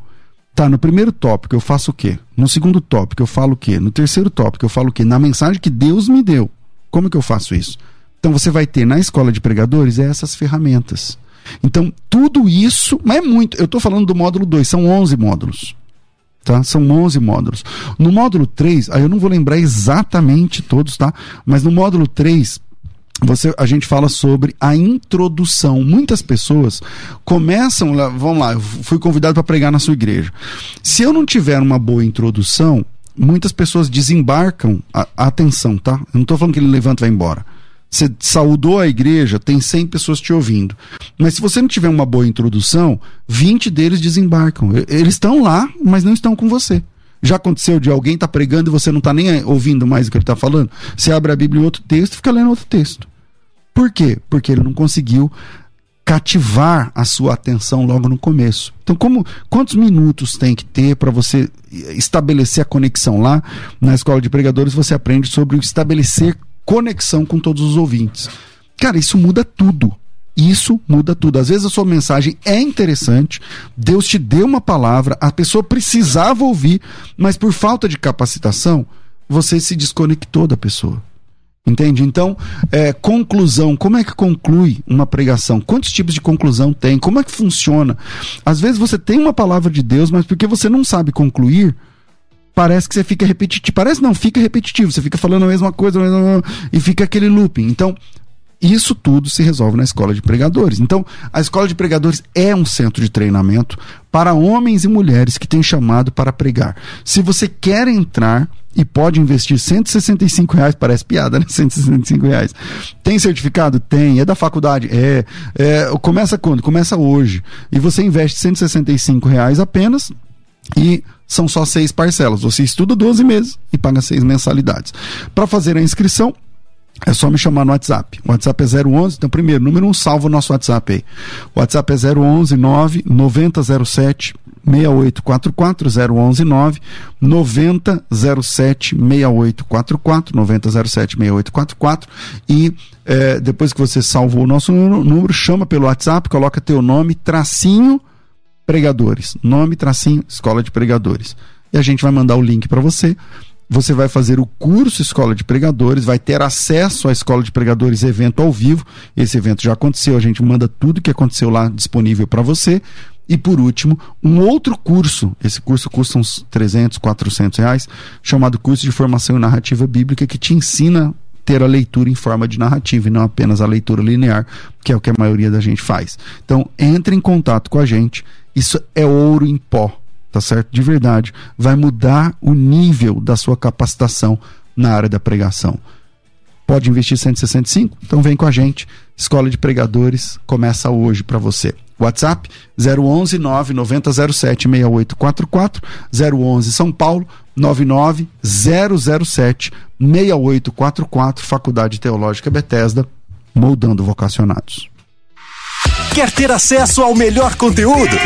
Tá, no primeiro tópico eu faço o quê? No segundo tópico eu falo o quê? No terceiro tópico eu falo o quê? Na mensagem que Deus me deu. Como que eu faço isso? Então você vai ter na escola de pregadores essas ferramentas. Então, tudo isso, mas é muito. Eu estou falando do módulo 2, são 11 módulos. Tá? São 11 módulos. No módulo 3, aí eu não vou lembrar exatamente todos, tá? Mas no módulo 3, você, a gente fala sobre a introdução. Muitas pessoas começam, vamos lá, eu fui convidado para pregar na sua igreja. Se eu não tiver uma boa introdução, muitas pessoas desembarcam a, atenção, tá? Eu não estou falando que ele levanta e vai embora. Você saudou a igreja, tem 100 pessoas te ouvindo. Mas se você não tiver uma boa introdução, 20 deles desembarcam. Eles estão lá, mas não estão com você. Já aconteceu de alguém estar tá pregando e você não está nem ouvindo mais o que ele está falando? Você abre a Bíblia em outro texto e fica lendo outro texto. Por quê? Porque ele não conseguiu cativar a sua atenção logo no começo. Então, como quantos minutos tem que ter para você estabelecer a conexão lá na escola de pregadores? Você aprende sobre estabelecer conexão com todos os ouvintes. Cara, isso muda tudo. Isso muda tudo. Às vezes a sua mensagem é interessante, Deus te deu uma palavra, a pessoa precisava ouvir, mas por falta de capacitação, você se desconectou da pessoa. Entende? Então, é, conclusão. Como é que conclui uma pregação? Quantos tipos de conclusão tem? Como é que funciona? Às vezes você tem uma palavra de Deus, mas porque você não sabe concluir, parece que você fica repetitivo. Parece não, fica repetitivo. Você fica falando a mesma coisa e fica aquele looping. Então, Isso tudo se resolve na escola de pregadores. Então, a escola de pregadores é um centro de treinamento para homens e mulheres que têm chamado para pregar. Se você quer entrar e pode investir 165 reais, parece piada, né? 165 reais. Tem certificado? Tem. É da faculdade? É. é começa quando? Começa hoje. E você investe 165 reais apenas e são só seis parcelas. Você estuda 12 meses e paga seis mensalidades. Para fazer a inscrição, é só me chamar no WhatsApp. O WhatsApp é 011. Então, primeiro, número 1, um, salva o nosso WhatsApp aí. O WhatsApp é 011 9 9007 6844 011 9 9007 6844 9007 6844 e é, depois que você salvou o nosso número, chama pelo WhatsApp, coloca teu nome, tracinho pregadores, nome, tracinho, escola de pregadores. E a gente vai mandar o link para você você vai fazer o curso Escola de Pregadores, vai ter acesso à Escola de Pregadores evento ao vivo. Esse evento já aconteceu, a gente manda tudo que aconteceu lá disponível para você. E por último, um outro curso, esse curso custa uns 300, 400 reais, chamado Curso de Formação em Narrativa Bíblica, que te ensina ter a leitura em forma de narrativa e não apenas a leitura linear, que é o que a maioria da gente faz. Então, entre em contato com a gente, isso é ouro em pó tá certo? De verdade, vai mudar o nível da sua capacitação na área da pregação. Pode investir 165? Então vem com a gente. Escola de Pregadores começa hoje para você. WhatsApp 011 99007 6844 011 São Paulo 99 007 6844 Faculdade Teológica Bethesda moldando vocacionados. Quer ter acesso ao melhor conteúdo?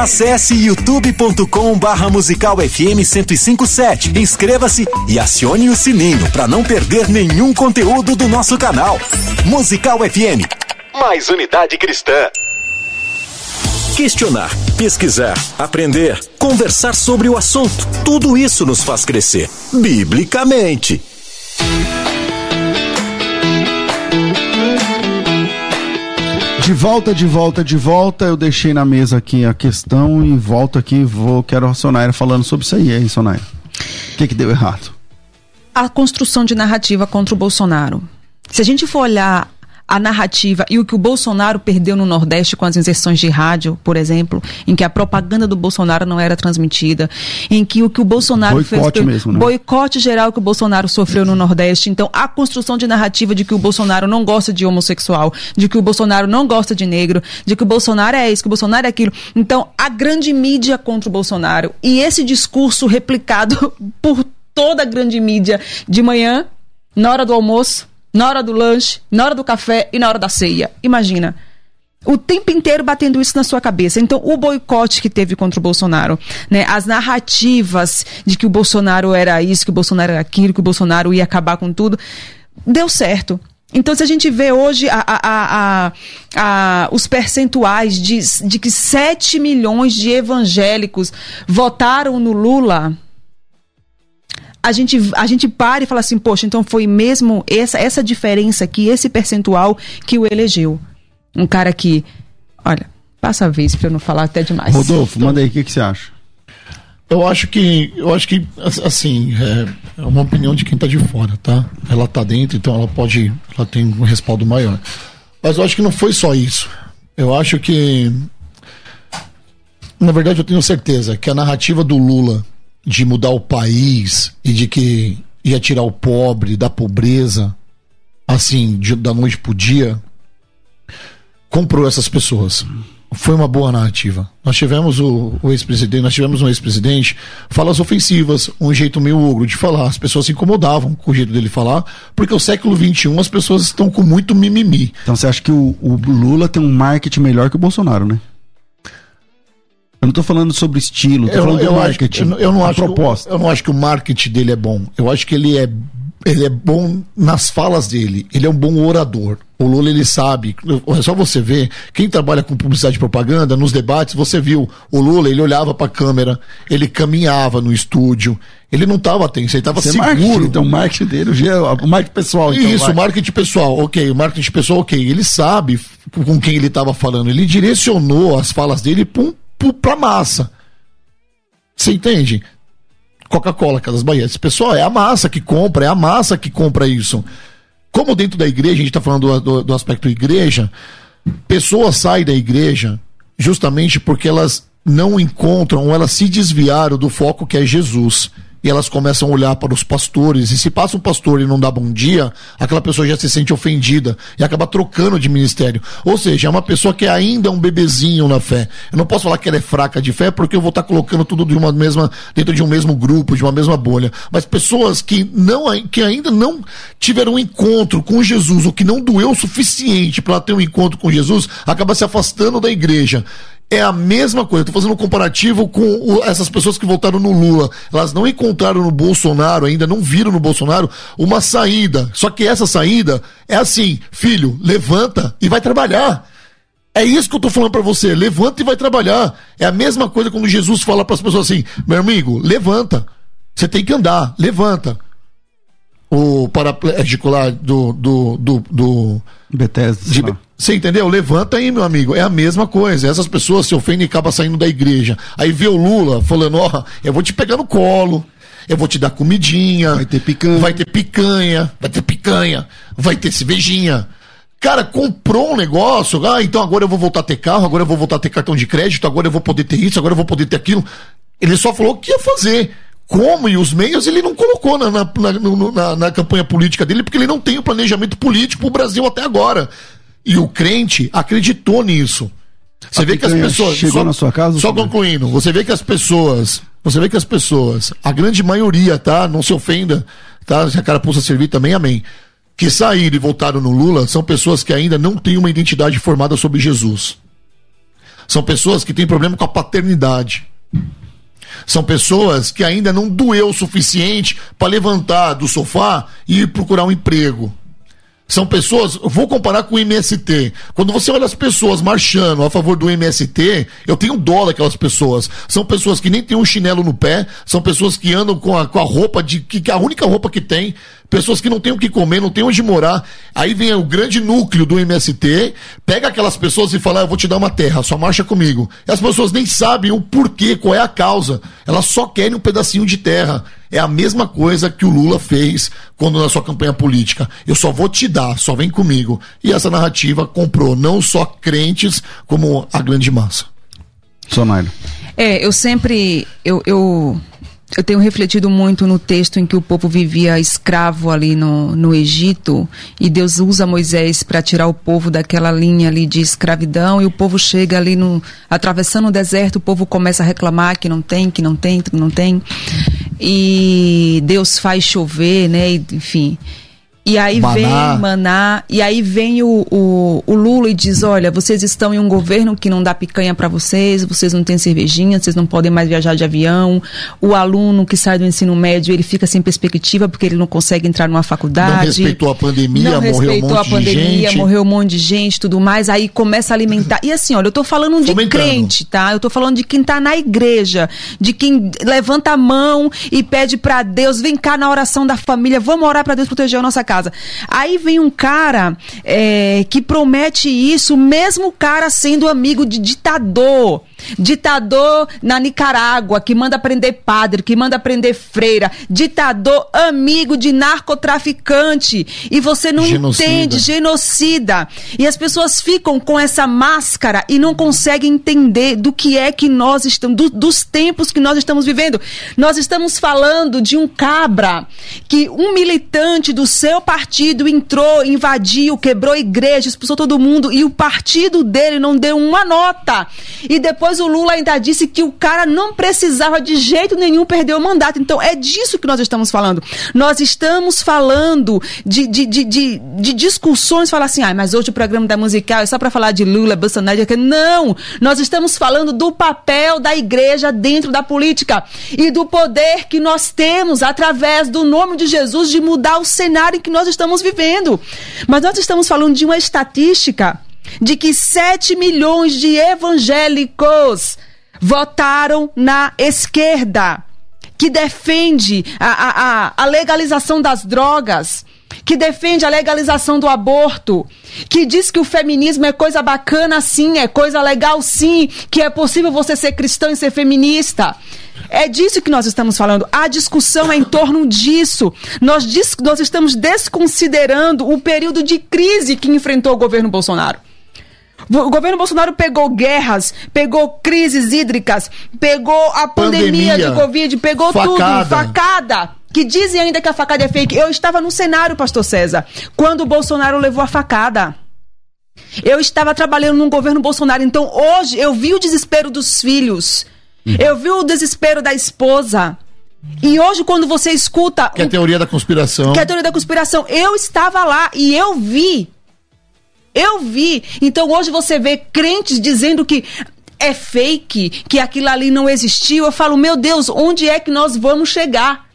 Acesse youtube.com barra musical FM 1057. Inscreva-se e acione o sininho para não perder nenhum conteúdo do nosso canal. Musical FM. Mais unidade cristã. Questionar, pesquisar, aprender, conversar sobre o assunto. Tudo isso nos faz crescer, biblicamente. De volta, de volta, de volta. Eu deixei na mesa aqui a questão e volto aqui. Vou, quero a Sonaira falando sobre isso aí, hein, Sonaira? O que, que deu errado? A construção de narrativa contra o Bolsonaro. Se a gente for olhar a narrativa e o que o Bolsonaro perdeu no Nordeste com as inserções de rádio, por exemplo, em que a propaganda do Bolsonaro não era transmitida, em que o que o Bolsonaro boicote fez mesmo, né? boicote geral que o Bolsonaro sofreu no Nordeste. Então, a construção de narrativa de que o Bolsonaro não gosta de homossexual, de que o Bolsonaro não gosta de negro, de que o Bolsonaro é isso, que o Bolsonaro é aquilo. Então, a grande mídia contra o Bolsonaro e esse discurso replicado por toda a grande mídia de manhã, na hora do almoço, na hora do lanche, na hora do café e na hora da ceia. Imagina. O tempo inteiro batendo isso na sua cabeça. Então, o boicote que teve contra o Bolsonaro, né? As narrativas de que o Bolsonaro era isso, que o Bolsonaro era aquilo, que o Bolsonaro ia acabar com tudo, deu certo. Então, se a gente vê hoje a, a, a, os percentuais de, de que 7 milhões de evangélicos votaram no Lula, a gente, a gente para e fala assim, poxa, então foi mesmo essa, essa diferença aqui, esse percentual que o elegeu. Um cara que, olha, passa a vez para eu não falar até demais. Rodolfo, então, manda aí, o que, que você acha? Eu acho que, eu acho que, assim, é, é uma opinião de quem está de fora, tá? Ela está dentro, então ela pode, ela tem um respaldo maior. Mas eu acho que não foi só isso. Eu acho que, na verdade, eu tenho certeza que a narrativa do Lula de mudar o país e de que ia tirar o pobre da pobreza, assim, de, da noite pro dia, comprou essas pessoas. Foi uma boa narrativa. Nós tivemos o, o ex-presidente, nós tivemos um ex-presidente, falas ofensivas, um jeito meio ogro de falar. As pessoas se incomodavam com o jeito dele falar, porque o século XXI as pessoas estão com muito mimimi. Então você acha que o, o Lula tem um marketing melhor que o Bolsonaro, né? Não estou falando sobre estilo, estou falando eu do marketing. Acho, eu, eu, não acho proposta. Que, eu não acho que o marketing dele é bom. Eu acho que ele é, ele é bom nas falas dele. Ele é um bom orador. O Lula, ele sabe. É só você ver. Quem trabalha com publicidade e propaganda, nos debates, você viu. O Lula, ele olhava para a câmera, ele caminhava no estúdio. Ele não estava tenso, ele estava é seguro. Marketing, então, o marketing dele, o marketing pessoal. Então, Isso, o marketing pessoal, ok. O marketing pessoal, ok. Ele sabe com quem ele estava falando. Ele direcionou as falas dele para um para massa. Você entende? Coca-Cola, Casas Bahia. Esse pessoal é a massa que compra, é a massa que compra isso. como dentro da igreja, a gente está falando do, do, do aspecto igreja, pessoas saem da igreja justamente porque elas não encontram ou elas se desviaram do foco que é Jesus e elas começam a olhar para os pastores, e se passa um pastor e não dá bom dia, aquela pessoa já se sente ofendida e acaba trocando de ministério. Ou seja, é uma pessoa que ainda é um bebezinho na fé. Eu não posso falar que ela é fraca de fé porque eu vou estar colocando tudo de uma mesma, dentro de um mesmo grupo, de uma mesma bolha. Mas pessoas que, não, que ainda não tiveram um encontro com Jesus, ou que não doeu o suficiente para ter um encontro com Jesus, acaba se afastando da igreja é a mesma coisa. Estou fazendo um comparativo com o, essas pessoas que votaram no Lula. Elas não encontraram no Bolsonaro, ainda não viram no Bolsonaro uma saída. Só que essa saída é assim: filho, levanta e vai trabalhar. É isso que eu estou falando para você. Levanta e vai trabalhar. É a mesma coisa quando Jesus fala para as pessoas assim: meu amigo, levanta. Você tem que andar, levanta. O paraplégico lá do. do, do, do Bethesda. De, você entendeu? Levanta aí, meu amigo. É a mesma coisa. Essas pessoas se ofendem e acabam saindo da igreja. Aí vê o Lula falando: ó, oh, eu vou te pegar no colo. Eu vou te dar comidinha. Vai ter picanha. Vai ter picanha. Vai ter picanha. Vai ter cervejinha. Cara, comprou um negócio. Ah, então agora eu vou voltar a ter carro. Agora eu vou voltar a ter cartão de crédito. Agora eu vou poder ter isso. Agora eu vou poder ter aquilo. Ele só falou que ia fazer como e os meios ele não colocou na, na, na, na, campanha política dele, porque ele não tem o planejamento político para o Brasil até agora. E o crente acreditou nisso. Você a vê que as pessoas. Chegou só, na sua casa? Só concluindo, você vê que as pessoas. Você vê que as pessoas, a grande maioria, tá? Não se ofenda, tá? Se a cara pulsa servir também, amém. Que saíram e voltaram no Lula são pessoas que ainda não têm uma identidade formada sobre Jesus. São pessoas que têm problema com a paternidade. São pessoas que ainda não doeu o suficiente para levantar do sofá e ir procurar um emprego. São pessoas, vou comparar com o MST. Quando você olha as pessoas marchando a favor do MST, eu tenho dó daquelas pessoas. São pessoas que nem têm um chinelo no pé, são pessoas que andam com a, com a roupa de que a única roupa que tem pessoas que não têm o que comer, não têm onde morar. Aí vem o grande núcleo do MST, pega aquelas pessoas e fala: ah, Eu vou te dar uma terra, só marcha comigo. E as pessoas nem sabem o porquê, qual é a causa. Elas só querem um pedacinho de terra. É a mesma coisa que o Lula fez quando na sua campanha política. Eu só vou te dar, só vem comigo. E essa narrativa comprou não só crentes, como a grande massa. Sonário. É, eu sempre. Eu, eu eu tenho refletido muito no texto em que o povo vivia escravo ali no, no Egito e Deus usa Moisés para tirar o povo daquela linha ali de escravidão e o povo chega ali no atravessando o deserto, o povo começa a reclamar que não tem, que não tem, que não tem e Deus faz chover, né? enfim. E aí maná. vem Maná, e aí vem o, o, o, Lula e diz: olha, vocês estão em um governo que não dá picanha para vocês, vocês não têm cervejinha, vocês não podem mais viajar de avião. O aluno que sai do ensino médio, ele fica sem perspectiva porque ele não consegue entrar numa faculdade. Não respeitou a pandemia, não morreu um monte a pandemia, morreu um monte de gente, tudo mais. Aí começa a alimentar. E assim, olha, eu tô falando de Fomentando. crente, tá? Eu tô falando de quem tá na igreja, de quem levanta a mão e pede para Deus, vem cá na oração da família, vamos orar para Deus proteger a nossa casa casa. Aí vem um cara é, que promete isso, mesmo o cara sendo amigo de ditador. Ditador na Nicarágua, que manda prender padre, que manda prender freira. Ditador amigo de narcotraficante. E você não genocida. entende, genocida. E as pessoas ficam com essa máscara e não conseguem entender do que é que nós estamos, do, dos tempos que nós estamos vivendo. Nós estamos falando de um cabra que um militante do seu partido entrou, invadiu, quebrou igreja, expulsou todo mundo e o partido dele não deu uma nota. E depois o Lula ainda disse que o cara não precisava de jeito nenhum perder o mandato. Então é disso que nós estamos falando. Nós estamos falando de, de, de, de, de discussões, falar assim, ah, mas hoje o programa da musical é só para falar de Lula, Bolsonaro. Não! Nós estamos falando do papel da igreja dentro da política e do poder que nós temos através do nome de Jesus de mudar o cenário em que nós estamos vivendo. Mas nós estamos falando de uma estatística de que 7 milhões de evangélicos votaram na esquerda, que defende a, a, a legalização das drogas, que defende a legalização do aborto, que diz que o feminismo é coisa bacana sim, é coisa legal sim, que é possível você ser cristão e ser feminista. É disso que nós estamos falando. A discussão é em torno disso. Nós, nós estamos desconsiderando o período de crise que enfrentou o governo Bolsonaro. O governo Bolsonaro pegou guerras, pegou crises hídricas, pegou a pandemia, pandemia de Covid, pegou facada. tudo, facada. Que dizem ainda que a facada é fake. Eu estava no cenário, pastor César, quando o Bolsonaro levou a facada. Eu estava trabalhando no governo Bolsonaro, então hoje eu vi o desespero dos filhos. Uhum. Eu vi o desespero da esposa. E hoje, quando você escuta. Que é a teoria da conspiração. Que é a teoria da conspiração. Eu estava lá e eu vi. Eu vi. Então hoje você vê crentes dizendo que é fake, que aquilo ali não existiu. Eu falo, meu Deus, onde é que nós vamos chegar?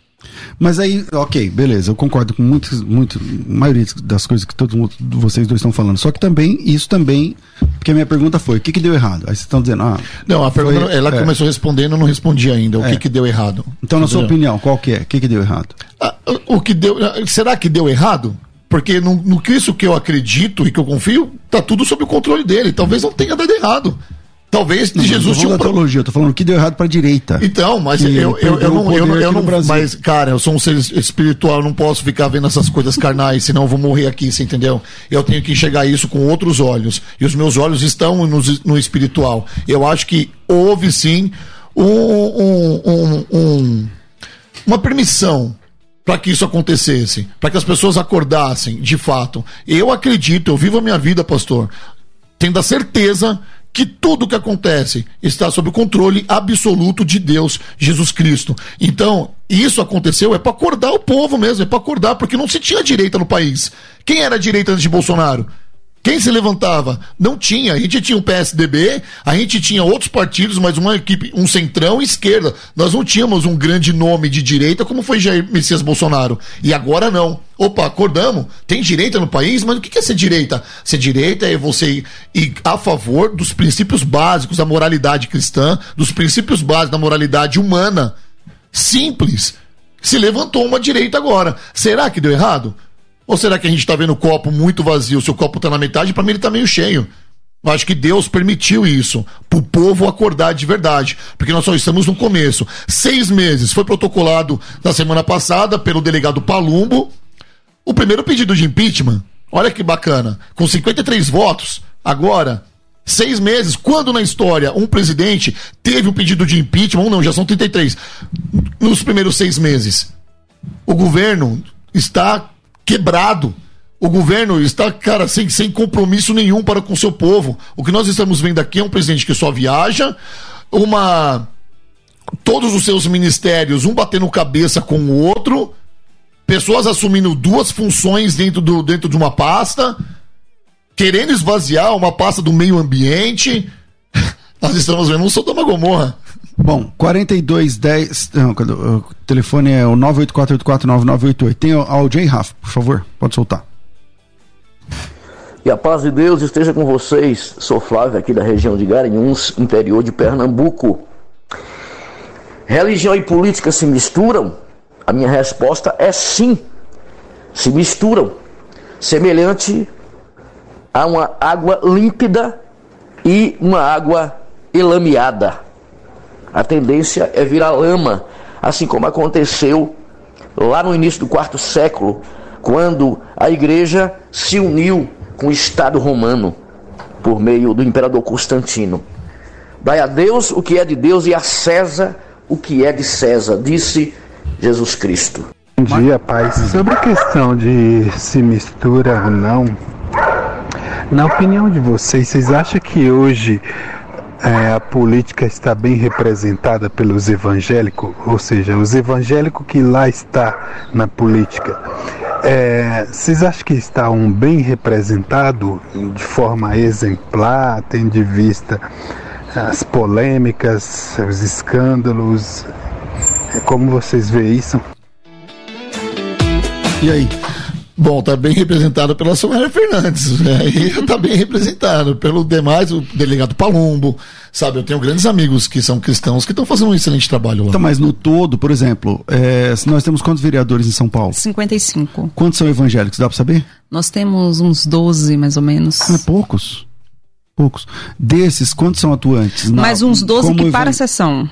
Mas aí, ok, beleza, eu concordo com muitas, muito, a maioria das coisas que todos vocês dois estão falando. Só que também, isso também, porque a minha pergunta foi, o que, que deu errado? Aí vocês estão dizendo, ah. Não, a pergunta, ela é. começou respondendo, eu não respondi ainda. O é. que, que deu errado? Então, na sua opinião, qual que é? O que, que deu errado? Ah, o que deu. Será que deu errado? Porque no, no que isso que eu acredito e que eu confio, tá tudo sob o controle dele. Talvez não tenha dado errado. Talvez não, Jesus tinha um... da teologia, eu tô falando que deu errado para a direita. Então, mas eu, eu, eu, não, eu, eu não mas cara, eu sou um ser espiritual, eu não posso ficar vendo essas coisas carnais, senão eu vou morrer aqui, você entendeu? Eu tenho que enxergar isso com outros olhos, e os meus olhos estão no, no espiritual. Eu acho que houve sim um, um, um, uma permissão para que isso acontecesse, para que as pessoas acordassem, de fato. Eu acredito, eu vivo a minha vida, pastor, tendo a certeza que tudo que acontece está sob o controle absoluto de Deus, Jesus Cristo. Então, isso aconteceu é para acordar o povo mesmo, é para acordar, porque não se tinha direita no país. Quem era a direita antes de Bolsonaro? Quem se levantava? Não tinha. A gente tinha o PSDB, a gente tinha outros partidos, mas uma equipe, um centrão e esquerda. Nós não tínhamos um grande nome de direita como foi Jair Messias Bolsonaro. E agora não. Opa, acordamos. Tem direita no país, mas o que é ser direita? Ser direita é você ir a favor dos princípios básicos da moralidade cristã, dos princípios básicos da moralidade humana. Simples. Se levantou uma direita agora. Será que deu errado? Ou será que a gente está vendo o copo muito vazio? Se o copo está na metade, para mim ele está meio cheio. Eu acho que Deus permitiu isso, para o povo acordar de verdade, porque nós só estamos no começo. Seis meses, foi protocolado na semana passada pelo delegado Palumbo o primeiro pedido de impeachment. Olha que bacana, com 53 votos. Agora, seis meses, quando na história um presidente teve um pedido de impeachment, ou não, já são 33, nos primeiros seis meses. O governo está quebrado. O governo está, cara, sem, sem compromisso nenhum para com o seu povo. O que nós estamos vendo aqui é um presidente que só viaja, uma. Todos os seus ministérios, um batendo cabeça com o outro, pessoas assumindo duas funções dentro, do, dentro de uma pasta, querendo esvaziar uma pasta do meio ambiente. Nós estamos vendo um Sodoma Gomorra. Bom, 4210. Não, o telefone é o 984849988. Tem áudio aí, Rafa, por favor, pode soltar. E a paz de Deus esteja com vocês. Sou Flávio, aqui da região de Garanhuns, interior de Pernambuco. Religião e política se misturam? A minha resposta é sim. Se misturam. Semelhante a uma água límpida e uma água elameada a tendência é virar lama, assim como aconteceu lá no início do quarto século, quando a igreja se uniu com o Estado romano por meio do imperador Constantino. Dai a Deus o que é de Deus e a César o que é de César, disse Jesus Cristo. Bom dia, paz. Sobre a questão de se mistura ou não, na opinião de vocês, vocês acham que hoje é, a política está bem representada pelos evangélicos, ou seja, os evangélicos que lá está na política. É, vocês acham que está um bem representado de forma exemplar, tendo de vista as polêmicas, os escândalos? É, como vocês veem isso? E aí? Bom, tá bem representado pela Samara Fernandes, né? E tá bem representado pelo demais, o delegado Palumbo, sabe? Eu tenho grandes amigos que são cristãos que estão fazendo um excelente trabalho lá. Então, mas no todo, por exemplo, é, nós temos quantos vereadores em São Paulo? 55. Quantos são evangélicos, dá para saber? Nós temos uns 12, mais ou menos. Ah, poucos. Poucos. Desses, quantos são atuantes? Na, mais uns 12 que para a sessão.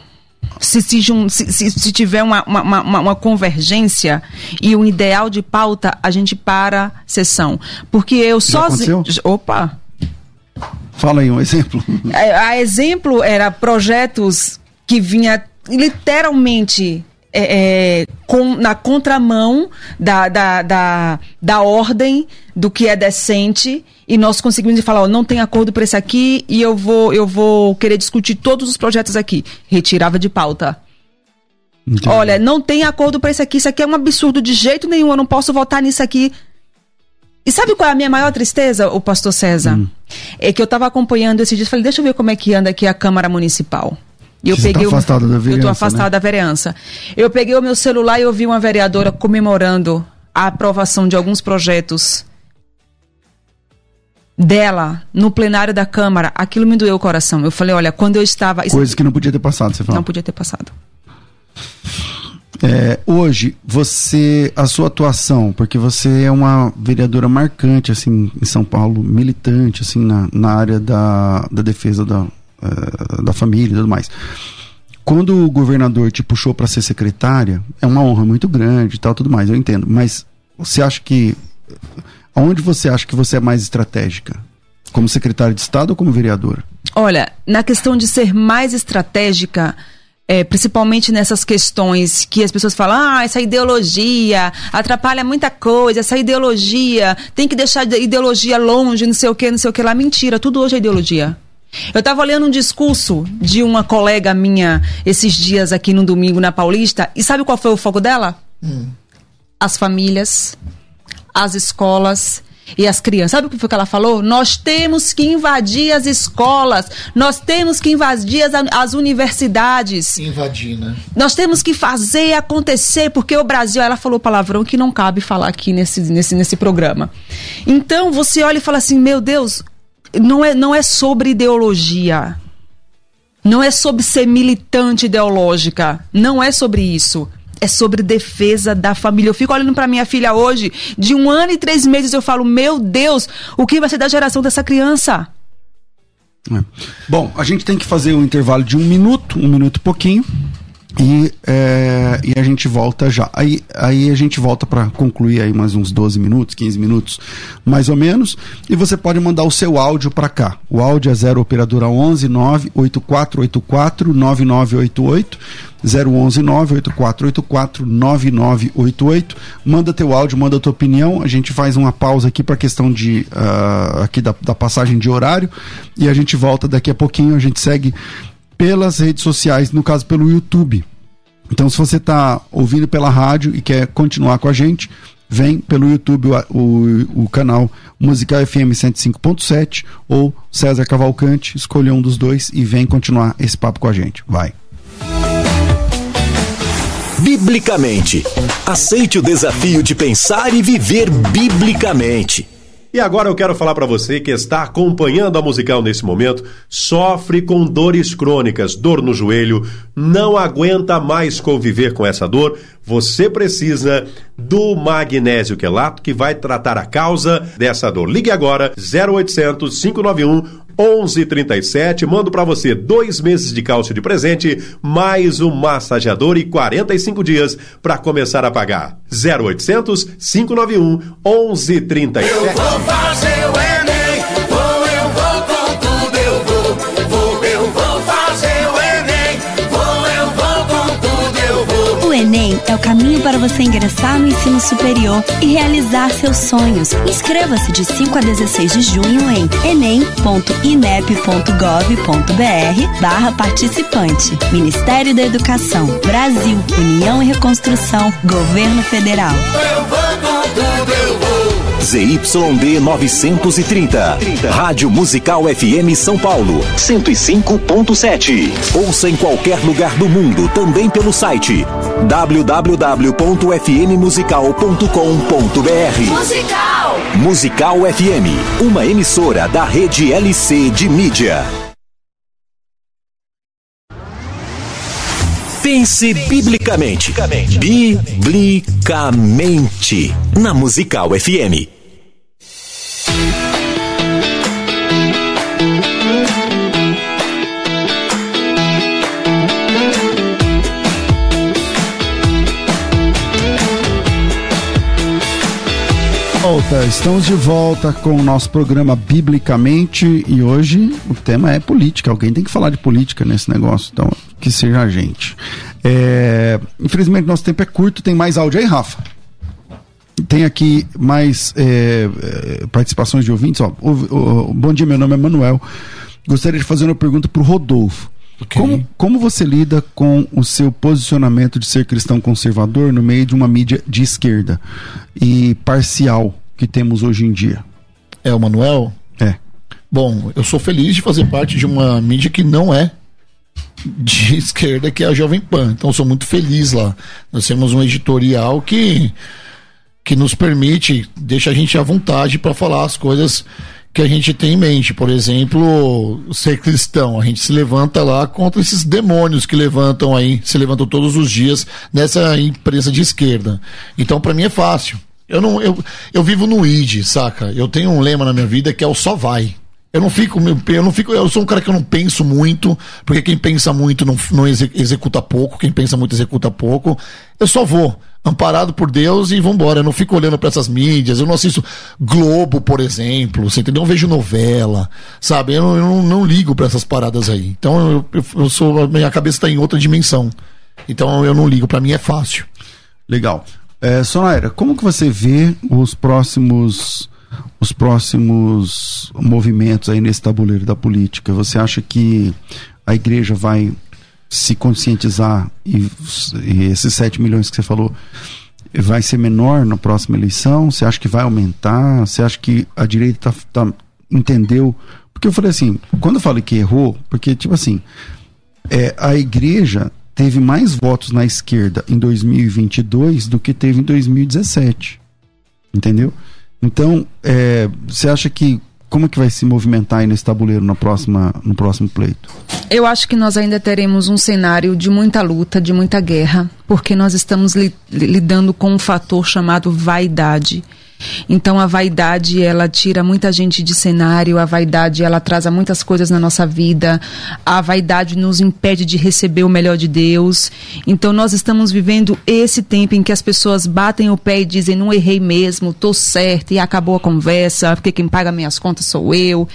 Se, se, se, se tiver uma, uma, uma, uma, convergência e um ideal de pauta, a gente para a sessão. Porque eu sozinho. Opa! Fala aí um exemplo. É, a, exemplo era projetos que vinha literalmente é, é, com, na contramão da, da, da, da, ordem do que é decente e nós conseguimos falar, ó, não tem acordo para esse aqui e eu vou, eu vou querer discutir todos os projetos aqui. Retirava de pauta. Entendi. Olha, não tem acordo para esse aqui, isso aqui é um absurdo de jeito nenhum, eu não posso votar nisso aqui. E sabe qual é a minha maior tristeza, o pastor César? Hum. É que eu estava acompanhando esses dias, falei, deixa eu ver como é que anda aqui a Câmara Municipal. Eu Você peguei tá afastada da vereança, Eu estou afastada né? da vereança. Eu peguei o meu celular e eu vi uma vereadora comemorando a aprovação de alguns projetos dela no plenário da Câmara. Aquilo me doeu o coração. Eu falei, olha, quando eu estava. Coisa que não podia ter passado, você falou. Não podia ter passado. É, hoje, você, a sua atuação, porque você é uma vereadora marcante, assim, em São Paulo, militante, assim, na, na área da, da defesa da, uh, da família e tudo mais. Quando o governador te puxou para ser secretária, é uma honra muito grande e tal, tudo mais, eu entendo. Mas você acha que. Onde você acha que você é mais estratégica? Como secretária de Estado ou como vereadora? Olha, na questão de ser mais estratégica, é, principalmente nessas questões que as pessoas falam, ah, essa ideologia atrapalha muita coisa, essa ideologia, tem que deixar a ideologia longe, não sei o que, não sei o que lá. Mentira, tudo hoje é ideologia. Eu estava lendo um discurso de uma colega minha esses dias aqui no domingo na Paulista, e sabe qual foi o foco dela? Hum. As famílias, as escolas e as crianças. Sabe o que foi que ela falou? Nós temos que invadir as escolas, nós temos que invadir as, as universidades. Invadir, né? Nós temos que fazer acontecer, porque o Brasil, ela falou palavrão que não cabe falar aqui nesse, nesse, nesse programa. Então você olha e fala assim: meu Deus, não é, não é sobre ideologia. Não é sobre ser militante ideológica. Não é sobre isso. É sobre defesa da família. Eu fico olhando para minha filha hoje, de um ano e três meses, eu falo: Meu Deus, o que vai ser da geração dessa criança? É. Bom, a gente tem que fazer um intervalo de um minuto, um minuto e pouquinho. E, é, e a gente volta já. Aí, aí a gente volta para concluir aí mais uns 12 minutos, 15 minutos, mais ou menos. E você pode mandar o seu áudio para cá. O áudio é 0 operadora 11 98484 9988. 011 98484 9988. Manda teu áudio, manda tua opinião. A gente faz uma pausa aqui para questão de uh, aqui da, da passagem de horário e a gente volta daqui a pouquinho. A gente segue pelas redes sociais, no caso pelo YouTube. Então, se você está ouvindo pela rádio e quer continuar com a gente, vem pelo YouTube o, o, o canal Musical FM 105.7 ou César Cavalcante, escolhe um dos dois e vem continuar esse papo com a gente. Vai. Biblicamente. Aceite o desafio de pensar e viver biblicamente. E agora eu quero falar para você que está acompanhando a musical nesse momento, sofre com dores crônicas, dor no joelho, não aguenta mais conviver com essa dor, você precisa do magnésio quelato que vai tratar a causa dessa dor. Ligue agora 0800 591 1137, mando para você dois meses de cálcio de presente, mais um massageador e 45 dias para começar a pagar. 0800 591 1137. Eu vou fazer é o caminho para você ingressar no ensino superior e realizar seus sonhos. Inscreva-se de 5 a 16 de junho em enem.inep.gov.br barra participante. Ministério da Educação, Brasil, União e Reconstrução, Governo Federal. Eu vou eu vou. ZYD 930. Rádio Musical FM São Paulo, 105.7. Ouça em qualquer lugar do mundo, também pelo site www.fmmusical.com.br. Musical! Musical FM, uma emissora da rede LC de mídia. Pense biblicamente. Biblicamente. Na Musical FM. Volta, estamos de volta com o nosso programa Biblicamente e hoje o tema é política. Alguém tem que falar de política nesse negócio, então que seja a gente. É, infelizmente nosso tempo é curto, tem mais áudio aí, Rafa. Tem aqui mais é, é participações de ouvintes. Ó. O, o, bom dia, meu nome é Manuel. Gostaria de fazer uma pergunta para o Rodolfo. Okay. Como, como você lida com o seu posicionamento de ser cristão conservador no meio de uma mídia de esquerda e parcial que temos hoje em dia? É o Manuel? É. Bom, eu sou feliz de fazer parte de uma mídia que não é de esquerda, que é a Jovem Pan. Então, sou muito feliz lá. Nós temos um editorial que, que nos permite, deixa a gente à vontade para falar as coisas que a gente tem em mente. Por exemplo, ser cristão. A gente se levanta lá contra esses demônios que levantam aí, se levantam todos os dias nessa empresa de esquerda. Então, para mim é fácil. Eu não, eu, eu vivo no ID, saca? Eu tenho um lema na minha vida que é o só vai. Eu não fico, eu não fico, eu sou um cara que eu não penso muito, porque quem pensa muito não, não executa pouco, quem pensa muito executa pouco. Eu só vou amparado por Deus e vambora. Eu não fico olhando para essas mídias, eu não assisto Globo, por exemplo, você entendeu? Eu vejo novela, sabe? Eu não, eu não, não ligo para essas paradas aí. Então eu, eu, sou, minha cabeça está em outra dimensão. Então eu não ligo, para mim é fácil. Legal. É, Sonaira, como que você vê os próximos os próximos movimentos aí nesse tabuleiro da política? Você acha que a igreja vai se conscientizar e, e, esses 7 milhões que você falou vai ser menor na próxima eleição? Você acha que vai aumentar? Você acha que a direita tá, tá, entendeu? Porque eu falei assim, quando eu falei que errou, porque tipo assim, é, a igreja teve mais votos na esquerda em 2022 do que teve em 2017. Entendeu? Então, é, você acha que como é que vai se movimentar aí nesse tabuleiro na próxima, no próximo pleito? Eu acho que nós ainda teremos um cenário de muita luta, de muita guerra, porque nós estamos li, lidando com um fator chamado vaidade. Então a vaidade ela tira muita gente de cenário, a vaidade ela traz muitas coisas na nossa vida, a vaidade nos impede de receber o melhor de Deus. Então nós estamos vivendo esse tempo em que as pessoas batem o pé e dizem não errei mesmo, tô certo e acabou a conversa, porque quem paga minhas contas sou eu.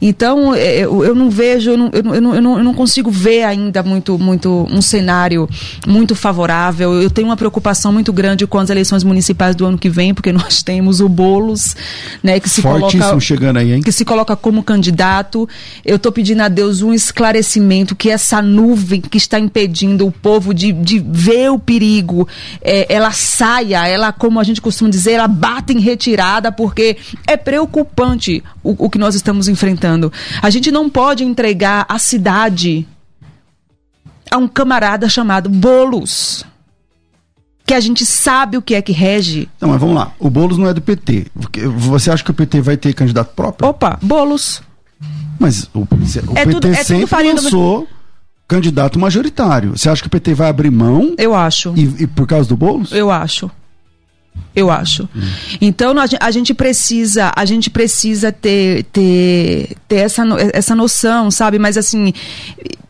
Então é, eu, eu não vejo, eu não, eu, não, eu, não, eu não consigo ver ainda muito, muito um cenário muito favorável. Eu tenho uma preocupação muito grande com as eleições municipais do ano que vem, porque nós temos temos o Bolos, né, que se coloca chegando aí, hein? que se coloca como candidato. Eu estou pedindo a Deus um esclarecimento que essa nuvem que está impedindo o povo de, de ver o perigo, é, ela saia, ela, como a gente costuma dizer, ela bate em retirada, porque é preocupante o, o que nós estamos enfrentando. A gente não pode entregar a cidade a um camarada chamado Bolos que a gente sabe o que é que rege. Não, mas vamos lá. O Boulos não é do PT. Você acha que o PT vai ter candidato próprio? Opa, Boulos. Mas o, o é PT tudo, é sempre lançou do... candidato majoritário. Você acha que o PT vai abrir mão? Eu acho. E, e por causa do Boulos? Eu acho eu acho. Hum. Então a gente precisa, a gente precisa ter, ter, ter essa, essa noção, sabe? Mas assim,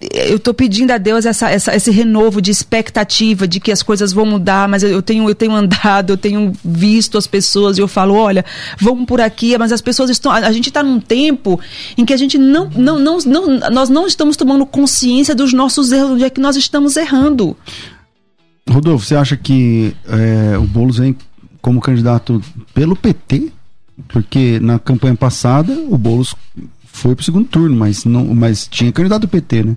eu estou pedindo a Deus essa, essa, esse renovo de expectativa de que as coisas vão mudar, mas eu tenho, eu tenho andado, eu tenho visto as pessoas e eu falo, olha, vamos por aqui, mas as pessoas estão. A gente está num tempo em que a gente não, não, não, não, nós não estamos tomando consciência dos nossos erros, onde é que nós estamos errando. Rodolfo, você acha que é, o Boulos vem como candidato pelo PT, porque na campanha passada o Boulos foi para o segundo turno, mas, não, mas tinha candidato do PT, né?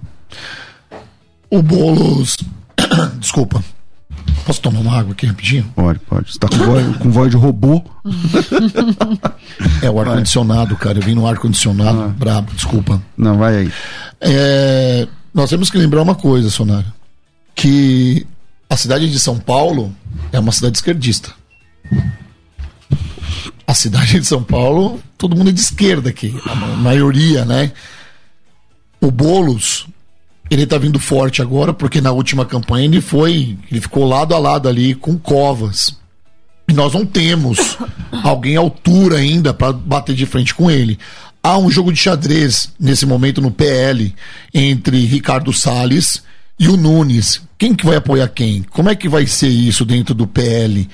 O Boulos. Desculpa. Posso tomar uma água aqui rapidinho? Pode, pode. Você tá com voz, com voz de robô. é o ar-condicionado, cara. Eu vim no ar-condicionado ah. brabo, desculpa. Não, vai aí. É, nós temos que lembrar uma coisa, Sonário. Que a cidade de São Paulo é uma cidade esquerdista a cidade de São Paulo, todo mundo é de esquerda aqui, a maioria, né? O Bolos, ele tá vindo forte agora, porque na última campanha ele foi, ele ficou lado a lado ali com Covas. E nós não temos alguém à altura ainda para bater de frente com ele. Há um jogo de xadrez nesse momento no PL entre Ricardo Salles e o Nunes. Quem que vai apoiar quem? Como é que vai ser isso dentro do PL?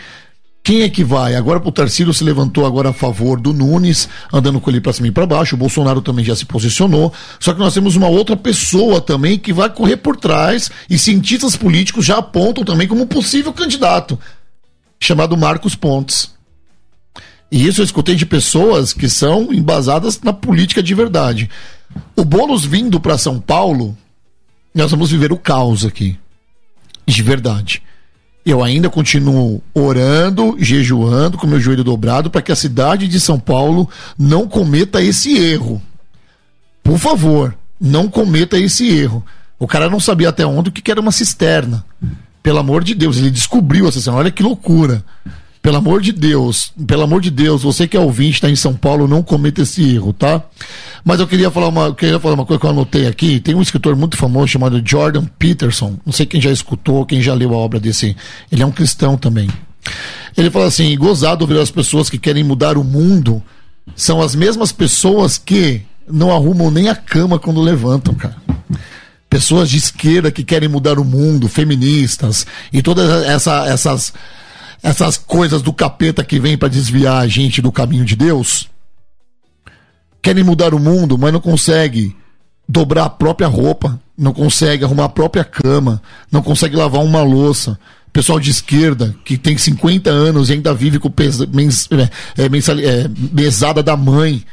Quem é que vai? Agora o Tarcísio se levantou agora a favor do Nunes, andando com ele para cima e para baixo. O Bolsonaro também já se posicionou. Só que nós temos uma outra pessoa também que vai correr por trás e cientistas políticos já apontam também como possível candidato, chamado Marcos Pontes. E isso eu escutei de pessoas que são embasadas na política de verdade. O Boulos vindo para São Paulo, nós vamos viver o caos aqui. De verdade. Eu ainda continuo orando, jejuando, com meu joelho dobrado, para que a cidade de São Paulo não cometa esse erro. Por favor, não cometa esse erro. O cara não sabia até onde o que era uma cisterna. Pelo amor de Deus, ele descobriu essa cisterna. Olha que loucura. Pelo amor de Deus, pelo amor de Deus, você que é ouvinte, está em São Paulo, não cometa esse erro, tá? Mas eu queria falar uma, queria falar uma coisa que eu anotei aqui. Tem um escritor muito famoso chamado Jordan Peterson. Não sei quem já escutou, quem já leu a obra desse. Ele é um cristão também. Ele fala assim: gozado ver as pessoas que querem mudar o mundo são as mesmas pessoas que não arrumam nem a cama quando levantam, cara pessoas de esquerda que querem mudar o mundo, feministas e todas essa, essas essas coisas do capeta que vem para desviar a gente do caminho de Deus, querem mudar o mundo, mas não consegue dobrar a própria roupa, não consegue arrumar a própria cama, não consegue lavar uma louça. Pessoal de esquerda que tem 50 anos e ainda vive com pesa, mens, é, é, é, mesada da mãe,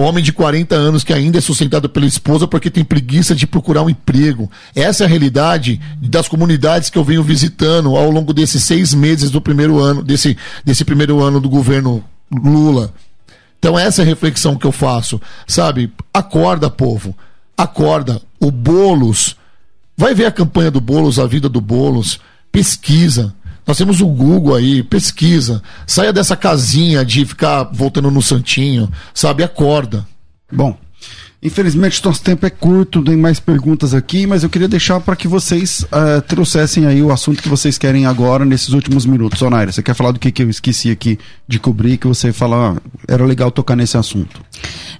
Homem de 40 anos que ainda é sustentado pela esposa porque tem preguiça de procurar um emprego. Essa é a realidade das comunidades que eu venho visitando ao longo desses seis meses do primeiro ano, desse, desse primeiro ano do governo Lula. Então essa é a reflexão que eu faço. Sabe? Acorda, povo. Acorda. O Bolos. Vai ver a campanha do Bolos, a vida do Bolos. Pesquisa. Nós temos o Google aí, pesquisa. Saia dessa casinha de ficar voltando no santinho, sabe? Acorda. Bom, Infelizmente, nosso tempo é curto, tem mais perguntas aqui, mas eu queria deixar para que vocês uh, trouxessem aí o assunto que vocês querem agora nesses últimos minutos. Onaira, você quer falar do que, que eu esqueci aqui de cobrir, que você falar, ah, era legal tocar nesse assunto?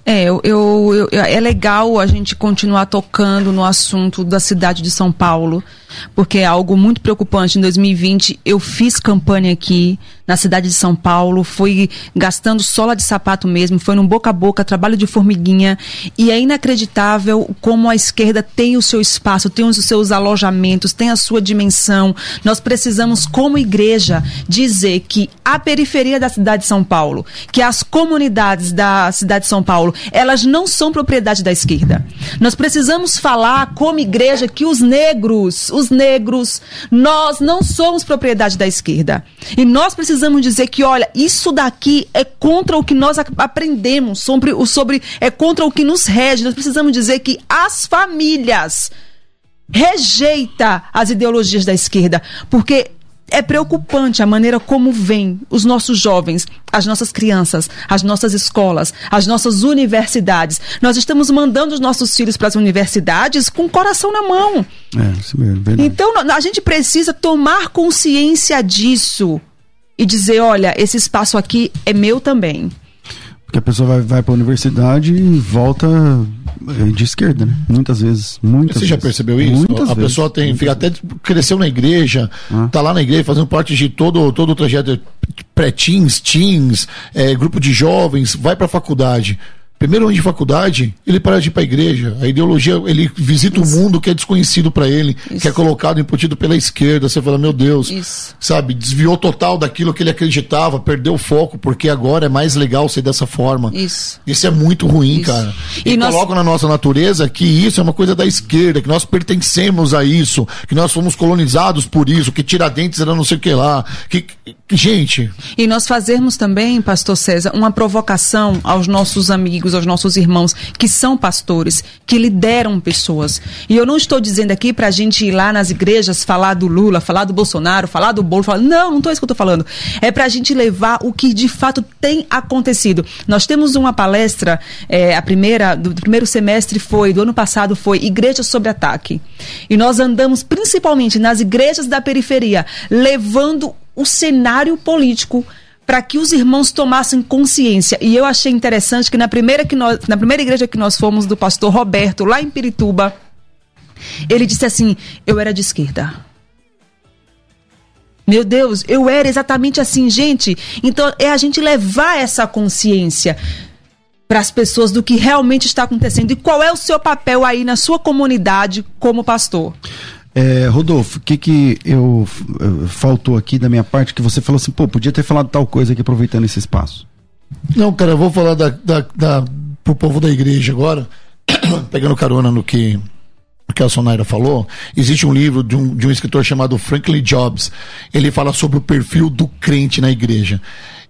É, eu, eu, eu, é legal a gente continuar tocando no assunto da cidade de São Paulo, porque é algo muito preocupante. Em 2020, eu fiz campanha aqui na cidade de São Paulo, fui gastando sola de sapato mesmo, foi num boca a boca, trabalho de formiguinha, e é inacreditável como a esquerda tem o seu espaço, tem os seus alojamentos, tem a sua dimensão. Nós precisamos, como igreja, dizer que a periferia da cidade de São Paulo, que as comunidades da cidade de São Paulo, elas não são propriedade da esquerda. Nós precisamos falar como igreja que os negros, os negros, nós não somos propriedade da esquerda. E nós precisamos dizer que, olha, isso daqui é contra o que nós aprendemos, sobre, sobre é contra o que nos rege. Nós precisamos dizer que as famílias rejeita as ideologias da esquerda, porque é preocupante a maneira como vêm os nossos jovens, as nossas crianças, as nossas escolas, as nossas universidades. Nós estamos mandando os nossos filhos para as universidades com o coração na mão. É, isso mesmo, verdade. Então, a gente precisa tomar consciência disso e dizer: olha, esse espaço aqui é meu também. Porque a pessoa vai, vai para a universidade e volta eh, de esquerda, né? Muitas vezes. Muitas Você vezes. já percebeu isso? Muitas a vezes, pessoa tem, fica até cresceu na igreja, ah. tá lá na igreja fazendo parte de todo, todo o trajeto pré-teens, teens, é, grupo de jovens, vai para a faculdade primeiro ano de faculdade, ele para de ir para a igreja. A ideologia, ele visita Isso. um mundo que é desconhecido para ele, Isso. que é colocado, imputido pela esquerda. Você fala, meu Deus, Isso. sabe? Desviou total daquilo que ele acreditava, perdeu o foco, porque agora é mais legal ser dessa forma. Isso. Isso é muito ruim, cara. E, e nós... colocam na nossa natureza que isso é uma coisa da esquerda, que nós pertencemos a isso, que nós fomos colonizados por isso, que Tiradentes era não sei o que lá. Que, que gente. E nós fazermos também, pastor César, uma provocação aos nossos amigos amigos, aos nossos irmãos que são pastores, que lideram pessoas. E eu não estou dizendo aqui para a gente ir lá nas igrejas falar do Lula, falar do Bolsonaro, falar do Bolo, falar... não, não estou isso que eu estou falando. É para a gente levar o que de fato tem acontecido. Nós temos uma palestra, é, a primeira do primeiro semestre foi do ano passado foi Igreja sobre Ataque. E nós andamos principalmente nas igrejas da periferia, levando o cenário político para que os irmãos tomassem consciência. E eu achei interessante que na primeira, que nós, na primeira igreja que nós fomos, do pastor Roberto, lá em Pirituba, ele disse assim: Eu era de esquerda. Meu Deus, eu era exatamente assim, gente. Então é a gente levar essa consciência para as pessoas do que realmente está acontecendo e qual é o seu papel aí na sua comunidade como pastor. É, Rodolfo, o que que eu, eu, faltou aqui da minha parte que você falou assim, pô, podia ter falado tal coisa aqui aproveitando esse espaço? Não, cara, eu vou falar da, da, da, pro povo da igreja agora, pegando carona no que que a Sonaira falou, existe um livro de um, de um escritor chamado Franklin Jobs. Ele fala sobre o perfil do crente na igreja.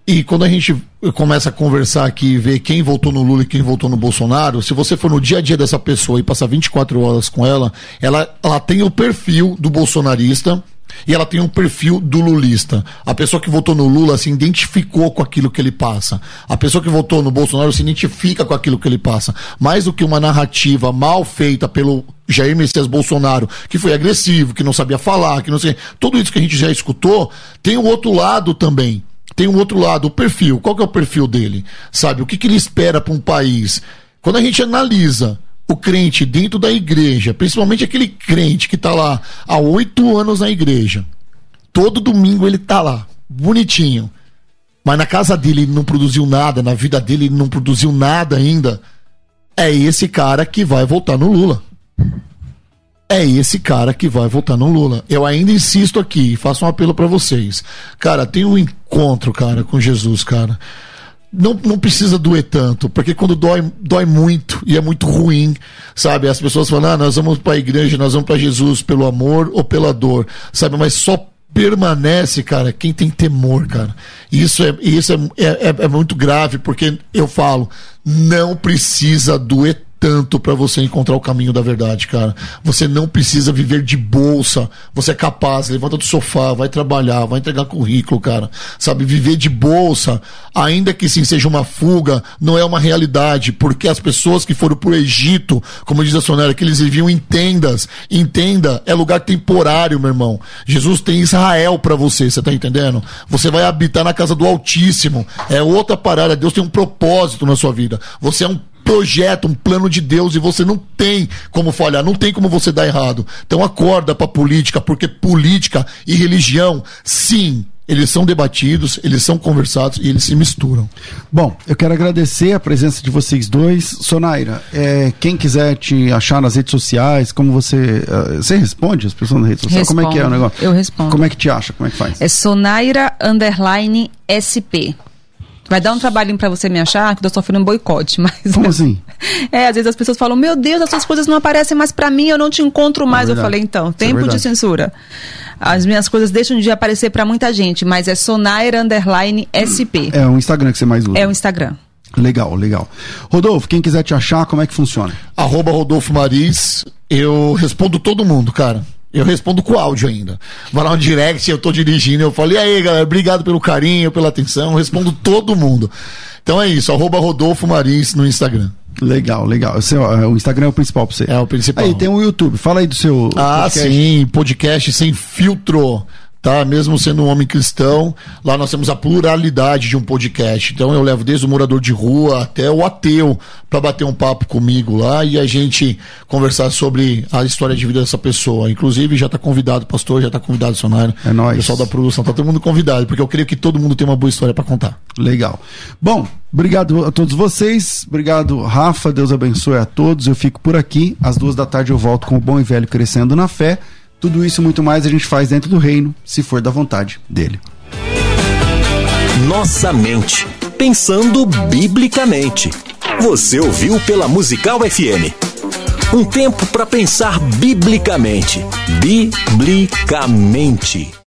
E quando a gente começa a conversar aqui e ver quem votou no Lula e quem votou no Bolsonaro, se você for no dia a dia dessa pessoa e passar 24 horas com ela, ela, ela tem o perfil do bolsonarista, e ela tem um perfil do lulista. A pessoa que votou no Lula se identificou com aquilo que ele passa. A pessoa que votou no Bolsonaro se identifica com aquilo que ele passa. Mais do que uma narrativa mal feita pelo Jair Messias Bolsonaro, que foi agressivo, que não sabia falar, que não sei. Tudo isso que a gente já escutou, tem o outro lado também. Tem um outro lado, o perfil. Qual que é o perfil dele? Sabe? O que, que ele espera para um país? Quando a gente analisa o crente dentro da igreja, principalmente aquele crente que está lá há oito anos na igreja, todo domingo ele está lá, bonitinho, mas na casa dele ele não produziu nada, na vida dele ele não produziu nada ainda, é esse cara que vai votar no Lula. É esse cara que vai votar no Lula. Eu ainda insisto aqui, faço um apelo para vocês. Cara, tem um encontro, cara, com Jesus, cara não, não precisa doer tanto, porque quando dói, dói muito e é muito ruim, sabe? As pessoas falam, ah, nós vamos para a igreja, nós vamos para Jesus pelo amor ou pela dor, sabe? Mas só permanece, cara, quem tem temor, cara. Isso é, isso é, é, é muito grave, porque eu falo, não precisa doer tanto para você encontrar o caminho da verdade, cara. Você não precisa viver de bolsa. Você é capaz, levanta do sofá, vai trabalhar, vai entregar currículo, cara. Sabe, viver de bolsa, ainda que sim seja uma fuga, não é uma realidade, porque as pessoas que foram pro Egito, como diz a Sonera, que eles viviam em tendas. Em tenda é lugar temporário, meu irmão. Jesus tem Israel para você, você tá entendendo? Você vai habitar na casa do Altíssimo. É outra parada. Deus tem um propósito na sua vida. Você é um projeto, um plano de Deus e você não tem como falhar, não tem como você dar errado. Então acorda para política, porque política e religião, sim, eles são debatidos, eles são conversados e eles se misturam. Bom, eu quero agradecer a presença de vocês dois. Sonaira, é, quem quiser te achar nas redes sociais, como você. Uh, você responde as pessoas nas redes sociais? Respondo, como é que é o negócio? Eu respondo. Como é que te acha? Como é que faz? É Sonaira Underline SP. Vai dar um trabalhinho para você me achar, que eu tô sofrendo um boicote, mas. Como assim? É, às vezes as pessoas falam: Meu Deus, as suas coisas não aparecem mais para mim, eu não te encontro mais. É eu falei: Então, é tempo é de censura. As minhas coisas deixam de aparecer para muita gente, mas é Sonair Underline SP. É o Instagram que você mais usa. É o Instagram. Legal, legal. Rodolfo, quem quiser te achar, como é que funciona? Arroba Rodolfo Maris, eu respondo todo mundo, cara. Eu respondo com áudio ainda. Vai lá no direct, eu tô dirigindo, eu falo, e aí, galera, obrigado pelo carinho, pela atenção, eu respondo todo mundo. Então é isso, arroba Rodolfo Marins no Instagram. Legal, legal. O, seu, o Instagram é o principal pra você. É o principal. Aí tem o YouTube. Fala aí do seu. Ah, podcast. sim, podcast sem filtro tá? Mesmo sendo um homem cristão, lá nós temos a pluralidade de um podcast. Então eu levo desde o morador de rua até o ateu para bater um papo comigo lá e a gente conversar sobre a história de vida dessa pessoa. Inclusive já está convidado, pastor, já está convidado, Sonário. É nóis. Pessoal da produção, tá todo mundo convidado, porque eu creio que todo mundo tem uma boa história para contar. Legal. Bom, obrigado a todos vocês. Obrigado, Rafa. Deus abençoe a todos. Eu fico por aqui. Às duas da tarde eu volto com o bom e velho crescendo na fé. Tudo isso e muito mais a gente faz dentro do reino, se for da vontade dele. Nossa mente, pensando biblicamente. Você ouviu pela Musical FM. Um tempo para pensar biblicamente. Biblicamente.